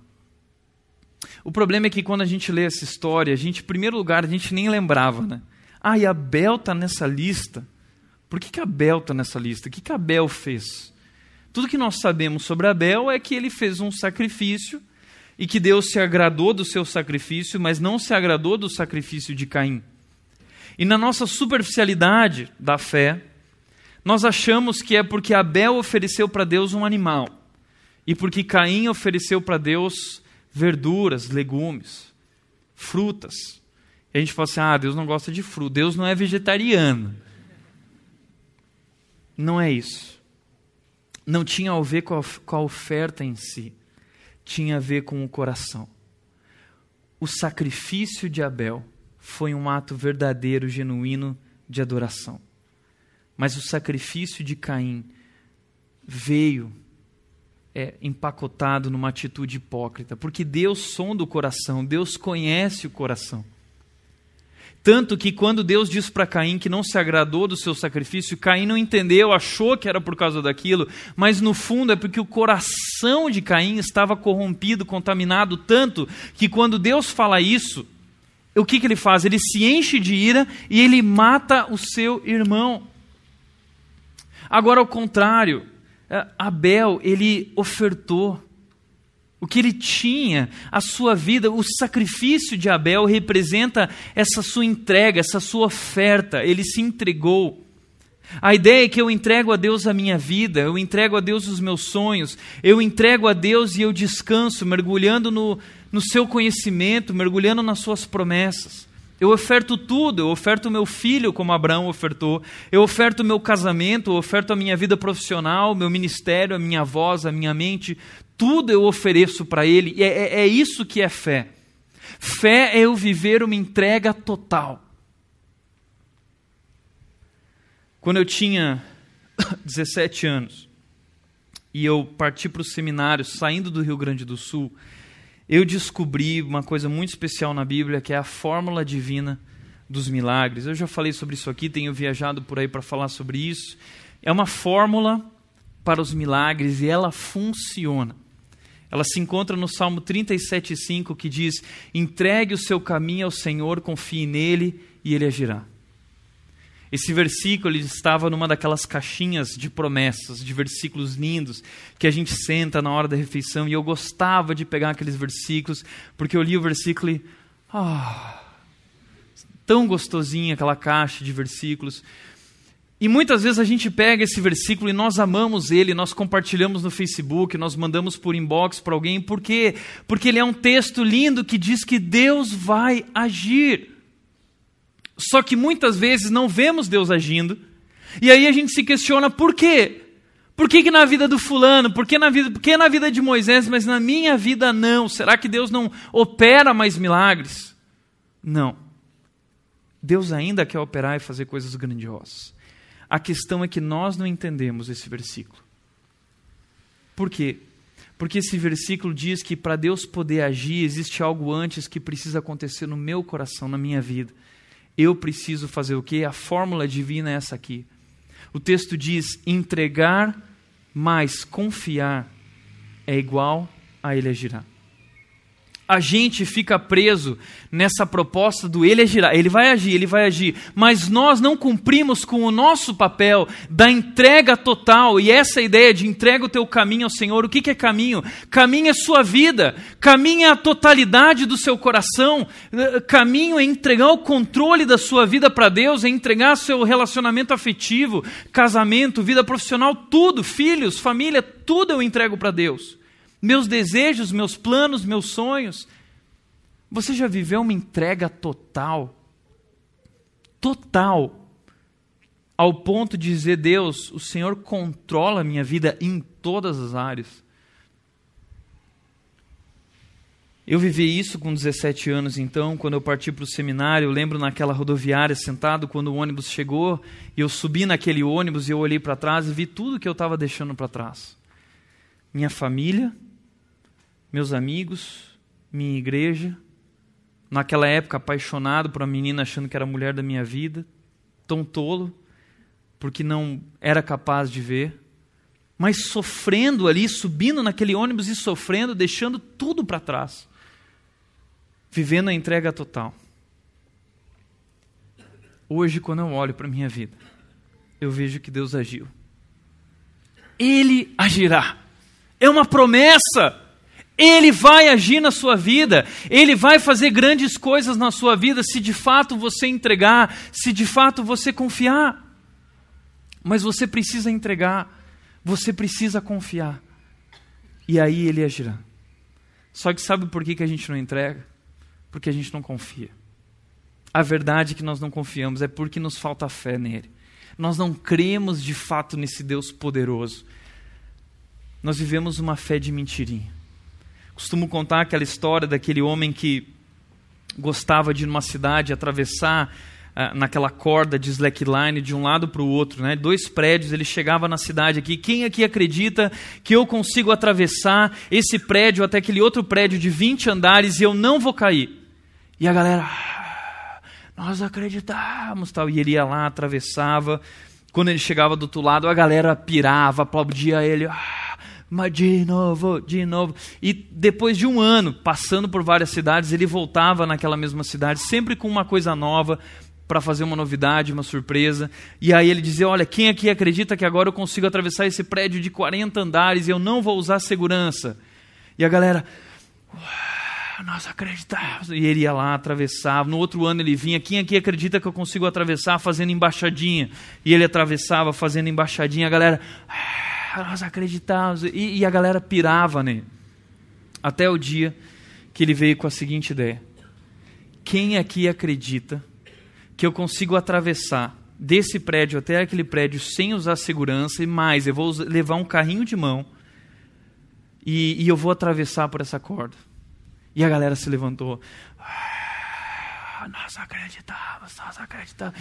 O problema é que quando a gente lê essa história, a gente, em primeiro lugar, a gente nem lembrava, né? Ah, e Abel está nessa lista. Por que, que Abel está nessa lista? O que, que Abel fez? Tudo que nós sabemos sobre Abel é que ele fez um sacrifício e que Deus se agradou do seu sacrifício, mas não se agradou do sacrifício de Caim. E na nossa superficialidade da fé, nós achamos que é porque Abel ofereceu para Deus um animal e porque Caim ofereceu para Deus verduras, legumes, frutas. E a gente fala assim: ah, Deus não gosta de fruta, Deus não é vegetariano. Não é isso. Não tinha a ver com a, com a oferta em si tinha a ver com o coração. O sacrifício de Abel foi um ato verdadeiro, genuíno de adoração. Mas o sacrifício de Caim veio é, empacotado numa atitude hipócrita, porque Deus sonda o coração, Deus conhece o coração. Tanto que quando Deus diz para Caim que não se agradou do seu sacrifício, Caim não entendeu, achou que era por causa daquilo, mas no fundo é porque o coração de Caim estava corrompido, contaminado, tanto que quando Deus fala isso, o que, que ele faz? Ele se enche de ira e ele mata o seu irmão. Agora, ao contrário, é, Abel, ele ofertou o que ele tinha, a sua vida, o sacrifício de Abel representa essa sua entrega, essa sua oferta. Ele se entregou. A ideia é que eu entrego a Deus a minha vida, eu entrego a Deus os meus sonhos, eu entrego a Deus e eu descanso, mergulhando no, no seu conhecimento, mergulhando nas suas promessas. Eu oferto tudo, eu oferto meu filho, como Abraão ofertou, eu oferto meu casamento, eu oferto a minha vida profissional, meu ministério, a minha voz, a minha mente, tudo eu ofereço para Ele, e é, é, é isso que é fé. Fé é eu viver uma entrega total. Quando eu tinha 17 anos e eu parti para o seminário, saindo do Rio Grande do Sul, eu descobri uma coisa muito especial na Bíblia, que é a fórmula divina dos milagres. Eu já falei sobre isso aqui, tenho viajado por aí para falar sobre isso. É uma fórmula para os milagres e ela funciona. Ela se encontra no Salmo 37,5 que diz: Entregue o seu caminho ao Senhor, confie nele e ele agirá. Esse versículo estava numa daquelas caixinhas de promessas, de versículos lindos, que a gente senta na hora da refeição, e eu gostava de pegar aqueles versículos, porque eu li o versículo e. Oh, tão gostosinha aquela caixa de versículos. E muitas vezes a gente pega esse versículo e nós amamos ele, nós compartilhamos no Facebook, nós mandamos por inbox para alguém, por quê? Porque ele é um texto lindo que diz que Deus vai agir. Só que muitas vezes não vemos Deus agindo, e aí a gente se questiona por quê? Por que, que na vida do fulano, por que na vida, por que na vida de Moisés, mas na minha vida não? Será que Deus não opera mais milagres? Não. Deus ainda quer operar e fazer coisas grandiosas. A questão é que nós não entendemos esse versículo. Por quê? Porque esse versículo diz que para Deus poder agir, existe algo antes que precisa acontecer no meu coração, na minha vida. Eu preciso fazer o quê? A fórmula divina é essa aqui. O texto diz: entregar mais confiar é igual a ele agirá a gente fica preso nessa proposta do ele agirá, ele vai agir, ele vai agir, mas nós não cumprimos com o nosso papel da entrega total, e essa ideia de entrega o teu caminho ao Senhor, o que, que é caminho? Caminho é sua vida, caminho é a totalidade do seu coração, caminho é entregar o controle da sua vida para Deus, é entregar seu relacionamento afetivo, casamento, vida profissional, tudo, filhos, família, tudo eu entrego para Deus meus desejos, meus planos, meus sonhos. Você já viveu uma entrega total? Total. Ao ponto de dizer, Deus, o Senhor controla a minha vida em todas as áreas. Eu vivi isso com 17 anos, então, quando eu parti para o seminário. Eu lembro naquela rodoviária, sentado, quando o ônibus chegou, e eu subi naquele ônibus e eu olhei para trás e vi tudo que eu estava deixando para trás: minha família, meus amigos, minha igreja. Naquela época, apaixonado por uma menina achando que era a mulher da minha vida, tão tolo, porque não era capaz de ver, mas sofrendo ali, subindo naquele ônibus e sofrendo, deixando tudo para trás, vivendo a entrega total. Hoje, quando eu olho para a minha vida, eu vejo que Deus agiu. Ele agirá. É uma promessa. Ele vai agir na sua vida, ele vai fazer grandes coisas na sua vida se de fato você entregar, se de fato você confiar. Mas você precisa entregar, você precisa confiar. E aí ele agirá. Só que sabe por que, que a gente não entrega? Porque a gente não confia. A verdade é que nós não confiamos é porque nos falta fé nele. Nós não cremos de fato nesse Deus poderoso. Nós vivemos uma fé de mentirinha. Costumo contar aquela história daquele homem que gostava de ir numa cidade atravessar uh, naquela corda de slackline de um lado para o outro, né? Dois prédios, ele chegava na cidade aqui. Quem aqui acredita que eu consigo atravessar esse prédio até aquele outro prédio de 20 andares e eu não vou cair? E a galera, ah, nós acreditamos, tal. E ele ia lá, atravessava. Quando ele chegava do outro lado, a galera pirava, aplaudia ele. Ah, mas de novo, de novo. E depois de um ano, passando por várias cidades, ele voltava naquela mesma cidade, sempre com uma coisa nova, para fazer uma novidade, uma surpresa. E aí ele dizia: Olha, quem aqui acredita que agora eu consigo atravessar esse prédio de 40 andares e eu não vou usar segurança? E a galera. Nós acreditamos. E ele ia lá, atravessava. No outro ano ele vinha. Quem aqui acredita que eu consigo atravessar fazendo embaixadinha? E ele atravessava fazendo embaixadinha. A galera. Ah, nós acreditávamos. E, e a galera pirava nele. Até o dia que ele veio com a seguinte ideia: Quem aqui acredita que eu consigo atravessar desse prédio até aquele prédio sem usar segurança e mais, eu vou levar um carrinho de mão e, e eu vou atravessar por essa corda? E a galera se levantou. Ah, nós acreditávamos, nós acreditávamos.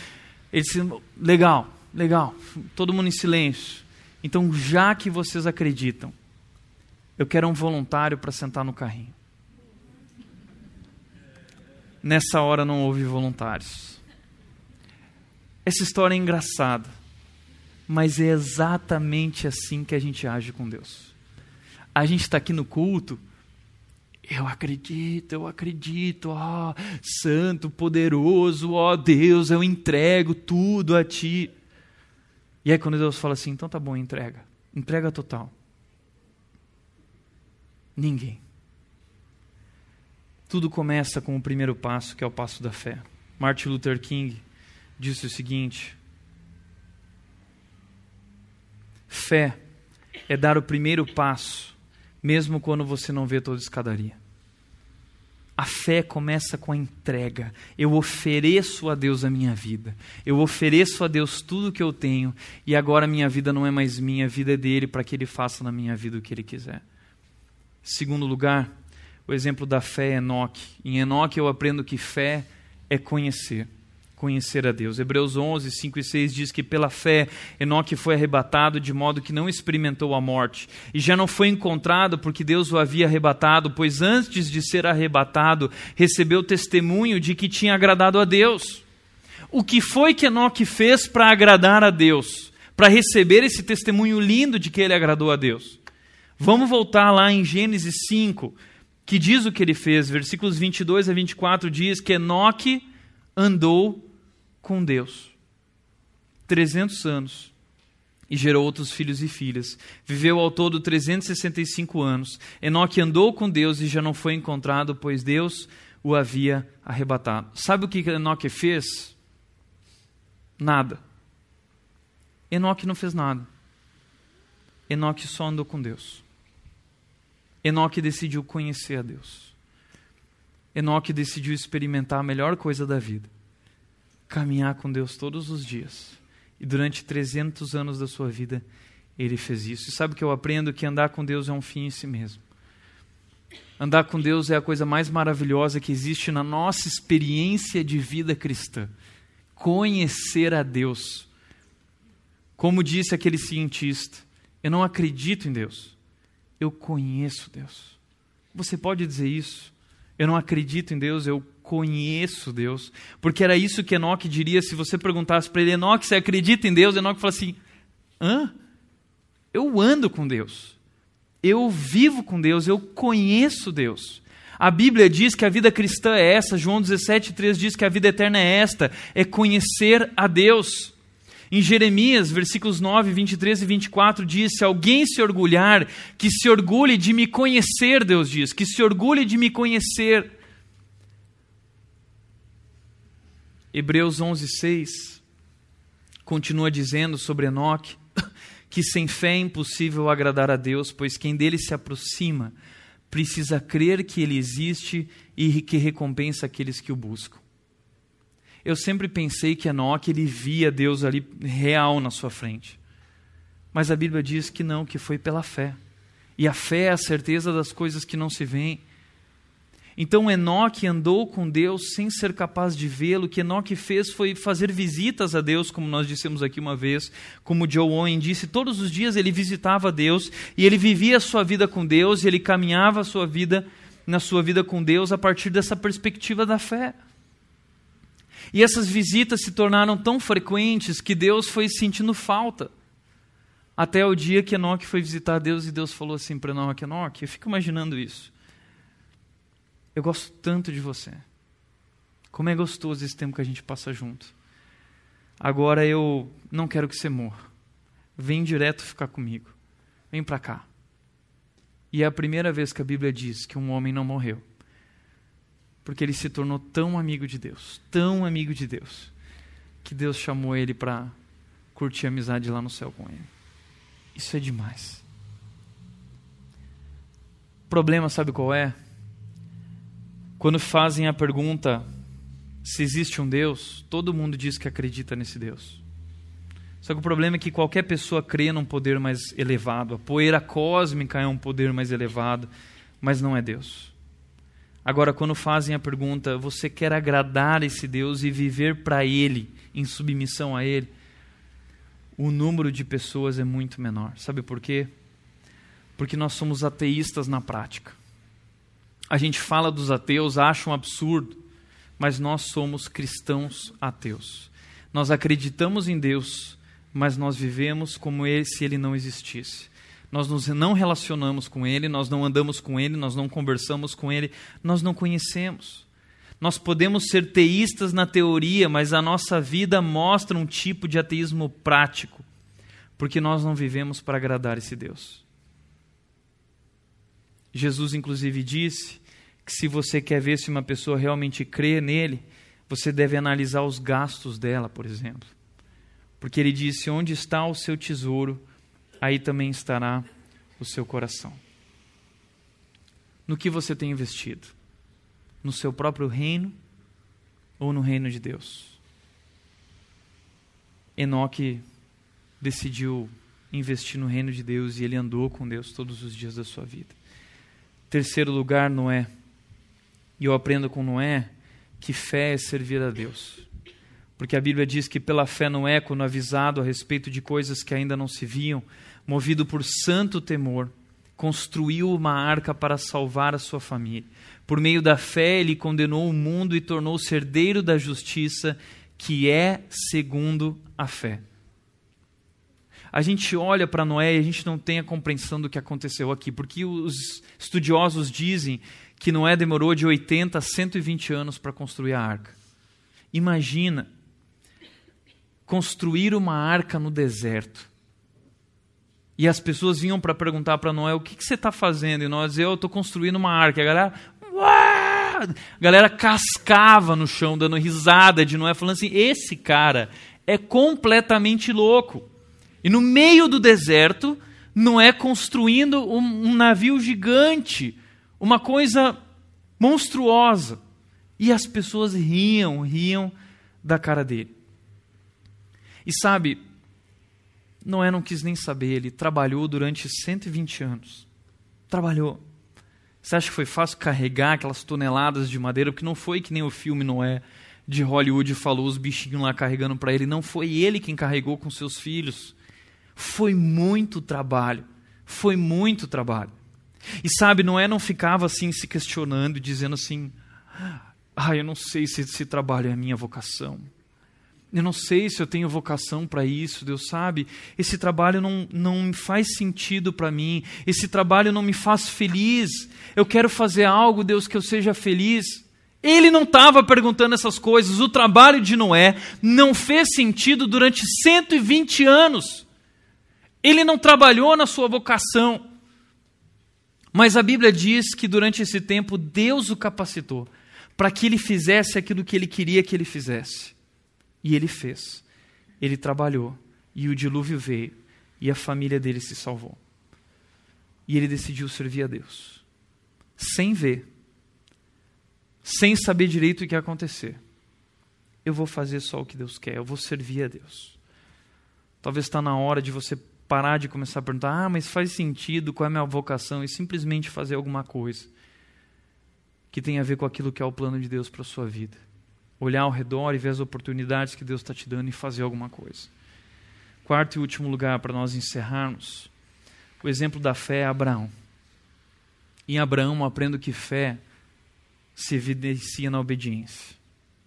Ele disse: legal, legal. Todo mundo em silêncio. Então, já que vocês acreditam, eu quero um voluntário para sentar no carrinho. Nessa hora não houve voluntários. Essa história é engraçada, mas é exatamente assim que a gente age com Deus. A gente está aqui no culto, eu acredito, eu acredito, ó, oh, santo, poderoso, ó oh, Deus, eu entrego tudo a Ti. E aí quando Deus fala assim, então tá bom, entrega. Entrega total. Ninguém. Tudo começa com o primeiro passo, que é o passo da fé. Martin Luther King disse o seguinte: Fé é dar o primeiro passo, mesmo quando você não vê toda a escadaria. A fé começa com a entrega. Eu ofereço a Deus a minha vida. Eu ofereço a Deus tudo o que eu tenho. E agora minha vida não é mais minha, a vida é dele, para que ele faça na minha vida o que ele quiser. Segundo lugar, o exemplo da fé é Enoque. Em Enoque eu aprendo que fé é conhecer. Conhecer a Deus. Hebreus 11, 5 e 6 diz que pela fé Enoque foi arrebatado de modo que não experimentou a morte. E já não foi encontrado porque Deus o havia arrebatado, pois antes de ser arrebatado recebeu testemunho de que tinha agradado a Deus. O que foi que Enoque fez para agradar a Deus? Para receber esse testemunho lindo de que ele agradou a Deus? Vamos voltar lá em Gênesis 5, que diz o que ele fez. Versículos 22 a 24 diz que Enoque andou com Deus. 300 anos. E gerou outros filhos e filhas. Viveu ao todo 365 anos. Enoque andou com Deus e já não foi encontrado, pois Deus o havia arrebatado. Sabe o que Enoque fez? Nada. Enoque não fez nada. Enoque só andou com Deus. Enoque decidiu conhecer a Deus. Enoque decidiu experimentar a melhor coisa da vida caminhar com Deus todos os dias. E durante 300 anos da sua vida, ele fez isso. E sabe o que eu aprendo? Que andar com Deus é um fim em si mesmo. Andar com Deus é a coisa mais maravilhosa que existe na nossa experiência de vida cristã. Conhecer a Deus. Como disse aquele cientista, eu não acredito em Deus, eu conheço Deus. Você pode dizer isso? Eu não acredito em Deus, eu conheço Deus. Porque era isso que Enoque diria se você perguntasse para ele: Enoque, você acredita em Deus? Enoque fala assim: hã? Eu ando com Deus. Eu vivo com Deus, eu conheço Deus. A Bíblia diz que a vida cristã é essa, João 17,3 diz que a vida eterna é esta, é conhecer a Deus. Em Jeremias, versículos 9, 23 e 24, diz: Se alguém se orgulhar, que se orgulhe de me conhecer, Deus diz, que se orgulhe de me conhecer. Hebreus 11, 6 continua dizendo sobre Enoque que sem fé é impossível agradar a Deus, pois quem dele se aproxima precisa crer que ele existe e que recompensa aqueles que o buscam. Eu sempre pensei que Enoque ele via Deus ali real na sua frente. Mas a Bíblia diz que não, que foi pela fé. E a fé é a certeza das coisas que não se veem. Então Enoque andou com Deus sem ser capaz de vê-lo. O que Enoque fez foi fazer visitas a Deus, como nós dissemos aqui uma vez, como Joe Owen disse, todos os dias ele visitava Deus e ele vivia a sua vida com Deus e ele caminhava a sua vida na sua vida com Deus a partir dessa perspectiva da fé. E essas visitas se tornaram tão frequentes que Deus foi sentindo falta. Até o dia que Enoque foi visitar Deus e Deus falou assim para Enoque: Enoque, eu fico imaginando isso. Eu gosto tanto de você. Como é gostoso esse tempo que a gente passa junto. Agora eu não quero que você morra. Vem direto ficar comigo. Vem para cá. E é a primeira vez que a Bíblia diz que um homem não morreu. Porque ele se tornou tão amigo de Deus, tão amigo de Deus, que Deus chamou ele para curtir a amizade lá no céu com ele. Isso é demais. O problema, sabe qual é? Quando fazem a pergunta se existe um Deus, todo mundo diz que acredita nesse Deus. Só que o problema é que qualquer pessoa crê num poder mais elevado. A poeira cósmica é um poder mais elevado, mas não é Deus. Agora, quando fazem a pergunta, você quer agradar esse Deus e viver para Ele, em submissão a Ele? O número de pessoas é muito menor. Sabe por quê? Porque nós somos ateístas na prática a gente fala dos ateus, acha um absurdo, mas nós somos cristãos ateus. Nós acreditamos em Deus, mas nós vivemos como se ele não existisse. Nós nos não relacionamos com ele, nós não andamos com ele, nós não conversamos com ele, nós não conhecemos. Nós podemos ser teístas na teoria, mas a nossa vida mostra um tipo de ateísmo prático, porque nós não vivemos para agradar esse Deus. Jesus, inclusive, disse que se você quer ver se uma pessoa realmente crê nele, você deve analisar os gastos dela, por exemplo. Porque ele disse: onde está o seu tesouro, aí também estará o seu coração. No que você tem investido? No seu próprio reino ou no reino de Deus? Enoque decidiu investir no reino de Deus e ele andou com Deus todos os dias da sua vida. Terceiro lugar, Noé. E eu aprendo com Noé que fé é servir a Deus. Porque a Bíblia diz que pela fé Noé, quando avisado a respeito de coisas que ainda não se viam, movido por santo temor, construiu uma arca para salvar a sua família. Por meio da fé, ele condenou o mundo e tornou-se herdeiro da justiça, que é segundo a fé. A gente olha para Noé e a gente não tem a compreensão do que aconteceu aqui, porque os estudiosos dizem que Noé demorou de 80 a 120 anos para construir a arca. Imagina construir uma arca no deserto. E as pessoas vinham para perguntar para Noé: o que, que você está fazendo? E nós, eu estou construindo uma arca. E a galera, Uá! a galera cascava no chão, dando risada de Noé, falando assim: esse cara é completamente louco. E no meio do deserto, Noé construindo um, um navio gigante uma coisa monstruosa. E as pessoas riam, riam da cara dele. E sabe, Noé não quis nem saber, ele trabalhou durante 120 anos. Trabalhou. Você acha que foi fácil carregar aquelas toneladas de madeira? Porque não foi que nem o filme Noé de Hollywood falou os bichinhos lá carregando para ele. Não foi ele quem carregou com seus filhos. Foi muito trabalho. Foi muito trabalho. E sabe, Noé não ficava assim se questionando, dizendo assim: ah, eu não sei se esse trabalho é a minha vocação. Eu não sei se eu tenho vocação para isso, Deus sabe. Esse trabalho não, não faz sentido para mim. Esse trabalho não me faz feliz. Eu quero fazer algo, Deus, que eu seja feliz. Ele não estava perguntando essas coisas. O trabalho de Noé não fez sentido durante 120 anos. Ele não trabalhou na sua vocação. Mas a Bíblia diz que durante esse tempo Deus o capacitou para que ele fizesse aquilo que ele queria que ele fizesse. E ele fez. Ele trabalhou. E o dilúvio veio. E a família dele se salvou. E ele decidiu servir a Deus. Sem ver. Sem saber direito o que ia acontecer. Eu vou fazer só o que Deus quer. Eu vou servir a Deus. Talvez está na hora de você parar de começar a perguntar: ah, mas faz sentido, qual é a minha vocação? E simplesmente fazer alguma coisa que tenha a ver com aquilo que é o plano de Deus para a sua vida. Olhar ao redor e ver as oportunidades que Deus está te dando e fazer alguma coisa. Quarto e último lugar para nós encerrarmos: o exemplo da fé é Abraão. Em Abraão, aprendo que fé se evidencia na obediência.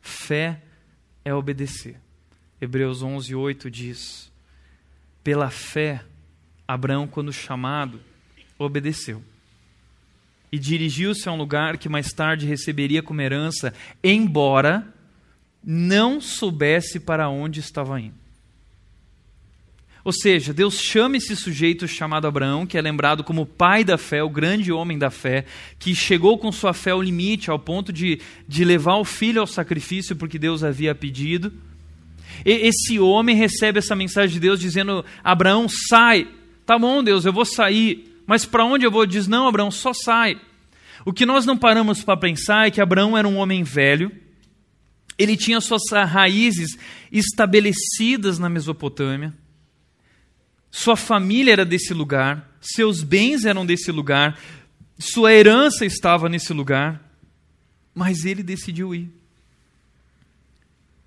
Fé é obedecer. Hebreus 11, 8 diz pela fé, Abraão, quando chamado, obedeceu. E dirigiu-se a um lugar que mais tarde receberia como herança, embora não soubesse para onde estava indo. Ou seja, Deus chama esse sujeito chamado Abraão, que é lembrado como pai da fé, o grande homem da fé, que chegou com sua fé ao limite, ao ponto de, de levar o filho ao sacrifício porque Deus havia pedido esse homem recebe essa mensagem de Deus dizendo: Abraão, sai. Tá bom, Deus, eu vou sair. Mas para onde eu vou? Diz: Não, Abraão, só sai. O que nós não paramos para pensar é que Abraão era um homem velho, ele tinha suas raízes estabelecidas na Mesopotâmia, sua família era desse lugar, seus bens eram desse lugar, sua herança estava nesse lugar, mas ele decidiu ir.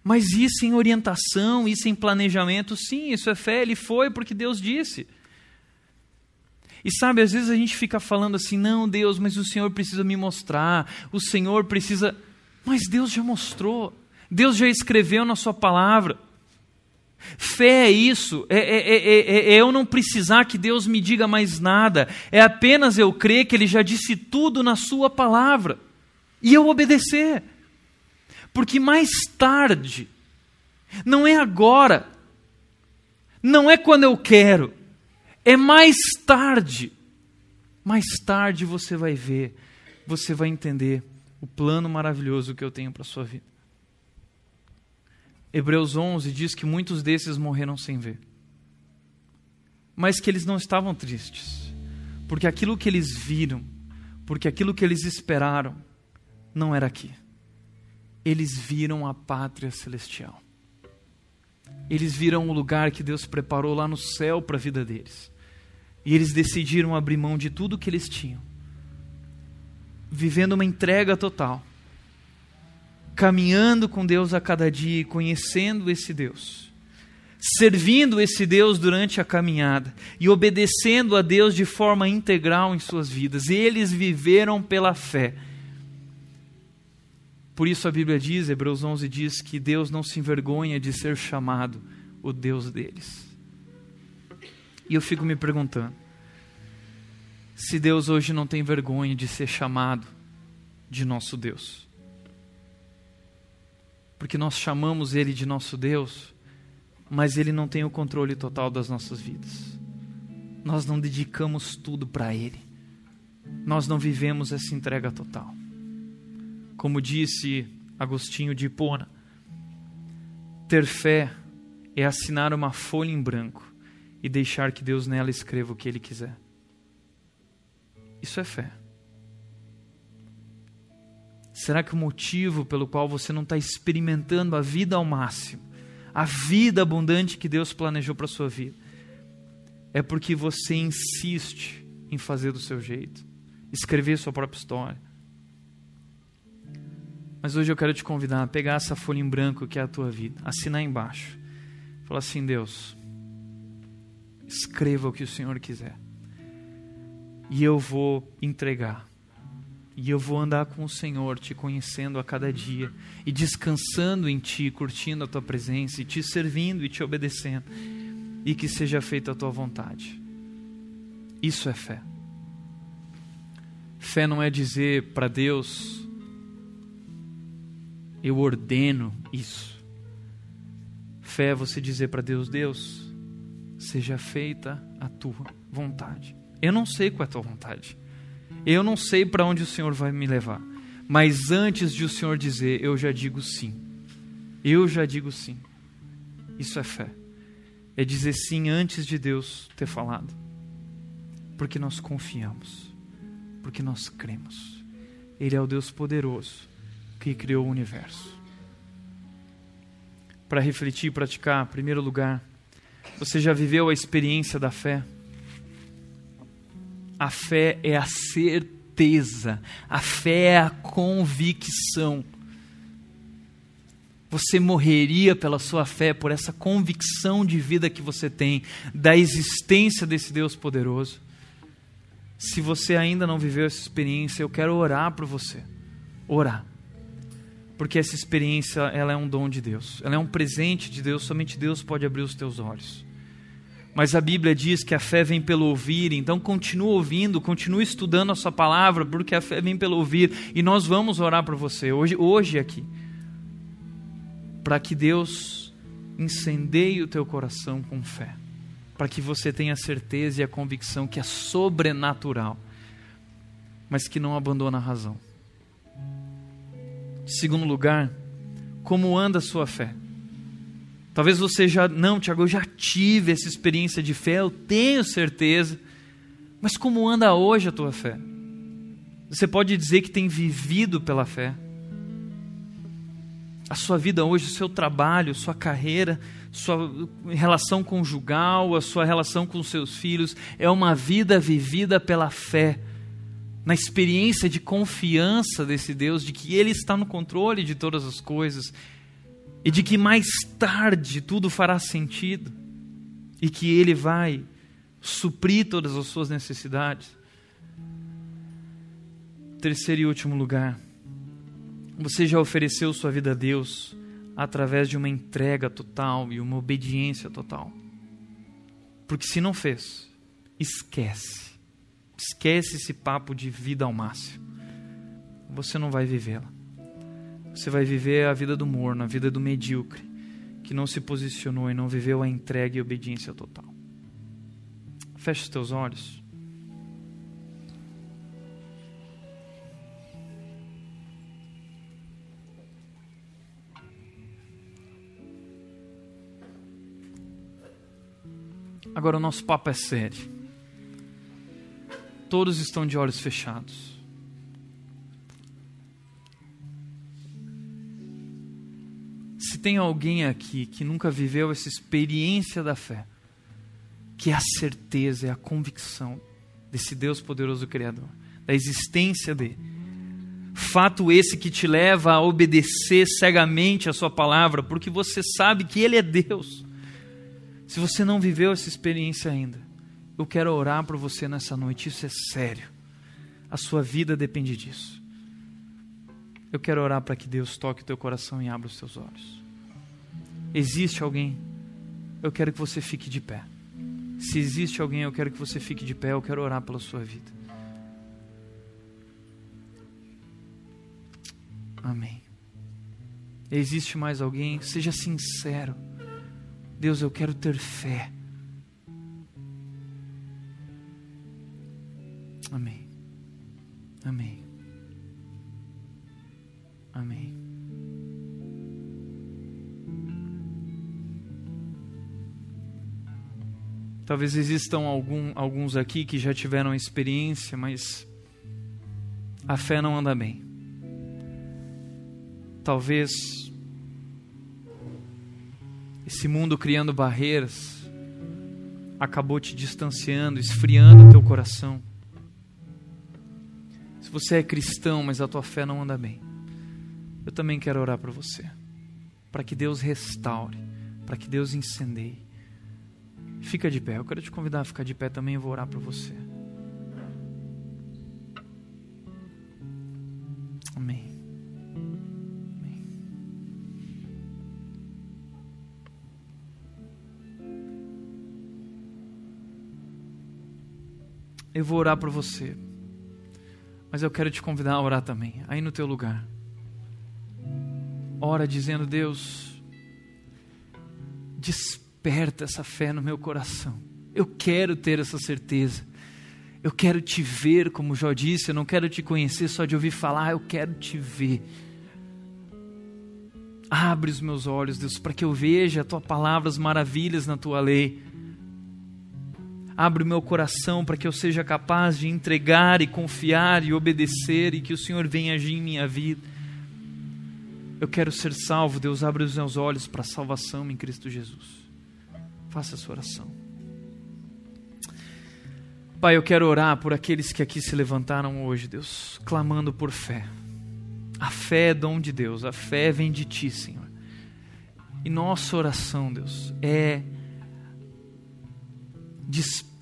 Mas isso em orientação, isso em planejamento, sim, isso é fé, ele foi porque Deus disse. E sabe, às vezes a gente fica falando assim: não, Deus, mas o Senhor precisa me mostrar, o Senhor precisa. Mas Deus já mostrou, Deus já escreveu na Sua palavra. Fé é isso, é, é, é, é, eu não precisar que Deus me diga mais nada, é apenas eu crer que Ele já disse tudo na Sua palavra e eu obedecer. Porque mais tarde, não é agora, não é quando eu quero, é mais tarde. Mais tarde você vai ver, você vai entender o plano maravilhoso que eu tenho para a sua vida. Hebreus 11 diz que muitos desses morreram sem ver, mas que eles não estavam tristes, porque aquilo que eles viram, porque aquilo que eles esperaram, não era aqui eles viram a pátria celestial. Eles viram o lugar que Deus preparou lá no céu para a vida deles. E eles decidiram abrir mão de tudo que eles tinham, vivendo uma entrega total, caminhando com Deus a cada dia e conhecendo esse Deus, servindo esse Deus durante a caminhada e obedecendo a Deus de forma integral em suas vidas. Eles viveram pela fé. Por isso a Bíblia diz, Hebreus 11 diz que Deus não se envergonha de ser chamado o Deus deles. E eu fico me perguntando, se Deus hoje não tem vergonha de ser chamado de nosso Deus. Porque nós chamamos Ele de nosso Deus, mas Ele não tem o controle total das nossas vidas. Nós não dedicamos tudo para Ele. Nós não vivemos essa entrega total. Como disse Agostinho de Hipona, ter fé é assinar uma folha em branco e deixar que Deus nela escreva o que Ele quiser. Isso é fé. Será que o motivo pelo qual você não está experimentando a vida ao máximo, a vida abundante que Deus planejou para a sua vida, é porque você insiste em fazer do seu jeito, escrever sua própria história? Mas hoje eu quero te convidar a pegar essa folha em branco que é a tua vida, assinar embaixo. Falar assim, Deus, escreva o que o Senhor quiser. E eu vou entregar e eu vou andar com o Senhor, te conhecendo a cada dia e descansando em Ti, curtindo a Tua presença e te servindo e te obedecendo. E que seja feita a Tua vontade. Isso é fé. Fé não é dizer para Deus, eu ordeno isso. Fé é você dizer para Deus: Deus, seja feita a tua vontade. Eu não sei qual é a tua vontade. Eu não sei para onde o Senhor vai me levar, mas antes de o Senhor dizer, eu já digo sim. Eu já digo sim. Isso é fé. É dizer sim antes de Deus ter falado. Porque nós confiamos. Porque nós cremos. Ele é o Deus poderoso que criou o universo. Para refletir e praticar, em primeiro lugar, você já viveu a experiência da fé? A fé é a certeza, a fé é a convicção. Você morreria pela sua fé, por essa convicção de vida que você tem, da existência desse Deus poderoso. Se você ainda não viveu essa experiência, eu quero orar por você. Orar. Porque essa experiência, ela é um dom de Deus. Ela é um presente de Deus, somente Deus pode abrir os teus olhos. Mas a Bíblia diz que a fé vem pelo ouvir, então continue ouvindo, continue estudando a sua palavra, porque a fé vem pelo ouvir. E nós vamos orar por você hoje, hoje aqui, para que Deus incendeie o teu coração com fé, para que você tenha a certeza e a convicção que é sobrenatural, mas que não abandona a razão. Segundo lugar, como anda a sua fé? Talvez você já, não, Tiago, eu já tive essa experiência de fé, eu tenho certeza. Mas como anda hoje a tua fé? Você pode dizer que tem vivido pela fé? A sua vida hoje, o seu trabalho, sua carreira, sua relação conjugal, a sua relação com seus filhos, é uma vida vivida pela fé, na experiência de confiança desse Deus, de que Ele está no controle de todas as coisas e de que mais tarde tudo fará sentido e que Ele vai suprir todas as suas necessidades. Terceiro e último lugar, você já ofereceu sua vida a Deus através de uma entrega total e uma obediência total. Porque se não fez, esquece. Esquece esse papo de vida ao máximo. Você não vai vivê-la. Você vai viver a vida do morno, a vida do medíocre, que não se posicionou e não viveu a entrega e obediência total. Feche os teus olhos. Agora o nosso papo é sério. Todos estão de olhos fechados. tem alguém aqui que nunca viveu essa experiência da fé, que é a certeza, é a convicção desse Deus poderoso Criador, da existência dele, Fato esse que te leva a obedecer cegamente a Sua palavra, porque você sabe que Ele é Deus. Se você não viveu essa experiência ainda, eu quero orar por você nessa noite, isso é sério. A sua vida depende disso. Eu quero orar para que Deus toque o teu coração e abra os teus olhos. Existe alguém? Eu quero que você fique de pé. Se existe alguém, eu quero que você fique de pé, eu quero orar pela sua vida. Amém. Existe mais alguém? Seja sincero. Deus, eu quero ter fé. Amém. Amém. Amém. Talvez existam algum, alguns aqui que já tiveram experiência, mas a fé não anda bem talvez esse mundo criando barreiras acabou te distanciando, esfriando teu coração. Você é cristão, mas a tua fé não anda bem, eu também quero orar para você, para que Deus restaure, para que Deus incendeie. Fica de pé, eu quero te convidar a ficar de pé também, eu vou orar para você. Eu vou orar por você. Mas eu quero te convidar a orar também, aí no teu lugar. Ora dizendo: Deus, desperta essa fé no meu coração. Eu quero ter essa certeza. Eu quero te ver, como Jó disse, eu não quero te conhecer só de ouvir falar, eu quero te ver. Abre os meus olhos, Deus, para que eu veja a tua palavra, as maravilhas na tua lei abre o meu coração para que eu seja capaz de entregar e confiar e obedecer e que o Senhor venha agir em minha vida. Eu quero ser salvo, Deus, abre os meus olhos para a salvação em Cristo Jesus. Faça essa oração. Pai, eu quero orar por aqueles que aqui se levantaram hoje, Deus, clamando por fé. A fé é dom de Deus, a fé vem de Ti, Senhor. E nossa oração, Deus, é Desperta,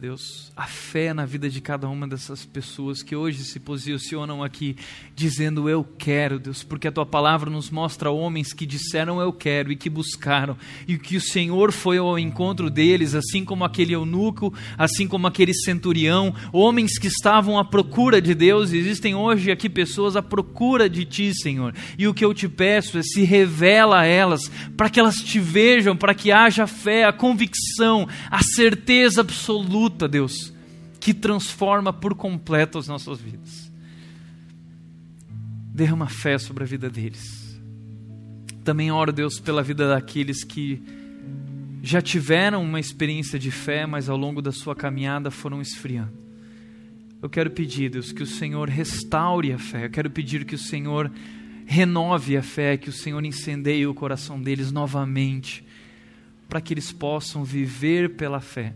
Deus, a fé na vida de cada uma dessas pessoas que hoje se posicionam aqui dizendo eu quero, Deus, porque a tua palavra nos mostra homens que disseram eu quero e que buscaram, e que o Senhor foi ao encontro deles, assim como aquele eunuco, assim como aquele centurião, homens que estavam à procura de Deus. Existem hoje aqui pessoas à procura de ti, Senhor. E o que eu te peço é se revela a elas, para que elas te vejam, para que haja fé, a convicção, a certeza certeza absoluta, Deus, que transforma por completo as nossas vidas. Derrama fé sobre a vida deles. Também oro, Deus, pela vida daqueles que já tiveram uma experiência de fé, mas ao longo da sua caminhada foram esfriando. Eu quero pedir, Deus, que o Senhor restaure a fé. Eu quero pedir que o Senhor renove a fé, que o Senhor incendeie o coração deles novamente para que eles possam viver pela fé.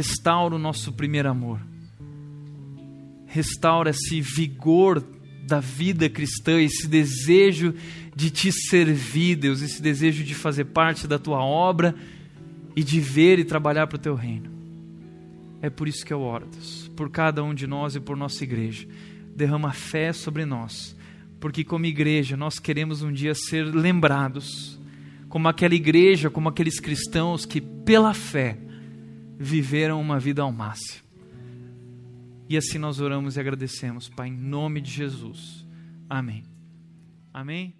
Restaura o nosso primeiro amor. Restaura esse vigor da vida cristã, esse desejo de te servir, Deus, esse desejo de fazer parte da tua obra e de ver e trabalhar para o teu reino. É por isso que eu oro, Deus, por cada um de nós e por nossa igreja. Derrama fé sobre nós, porque como igreja nós queremos um dia ser lembrados como aquela igreja, como aqueles cristãos que, pela fé, viveram uma vida ao máximo. E assim nós oramos e agradecemos, Pai, em nome de Jesus. Amém. Amém.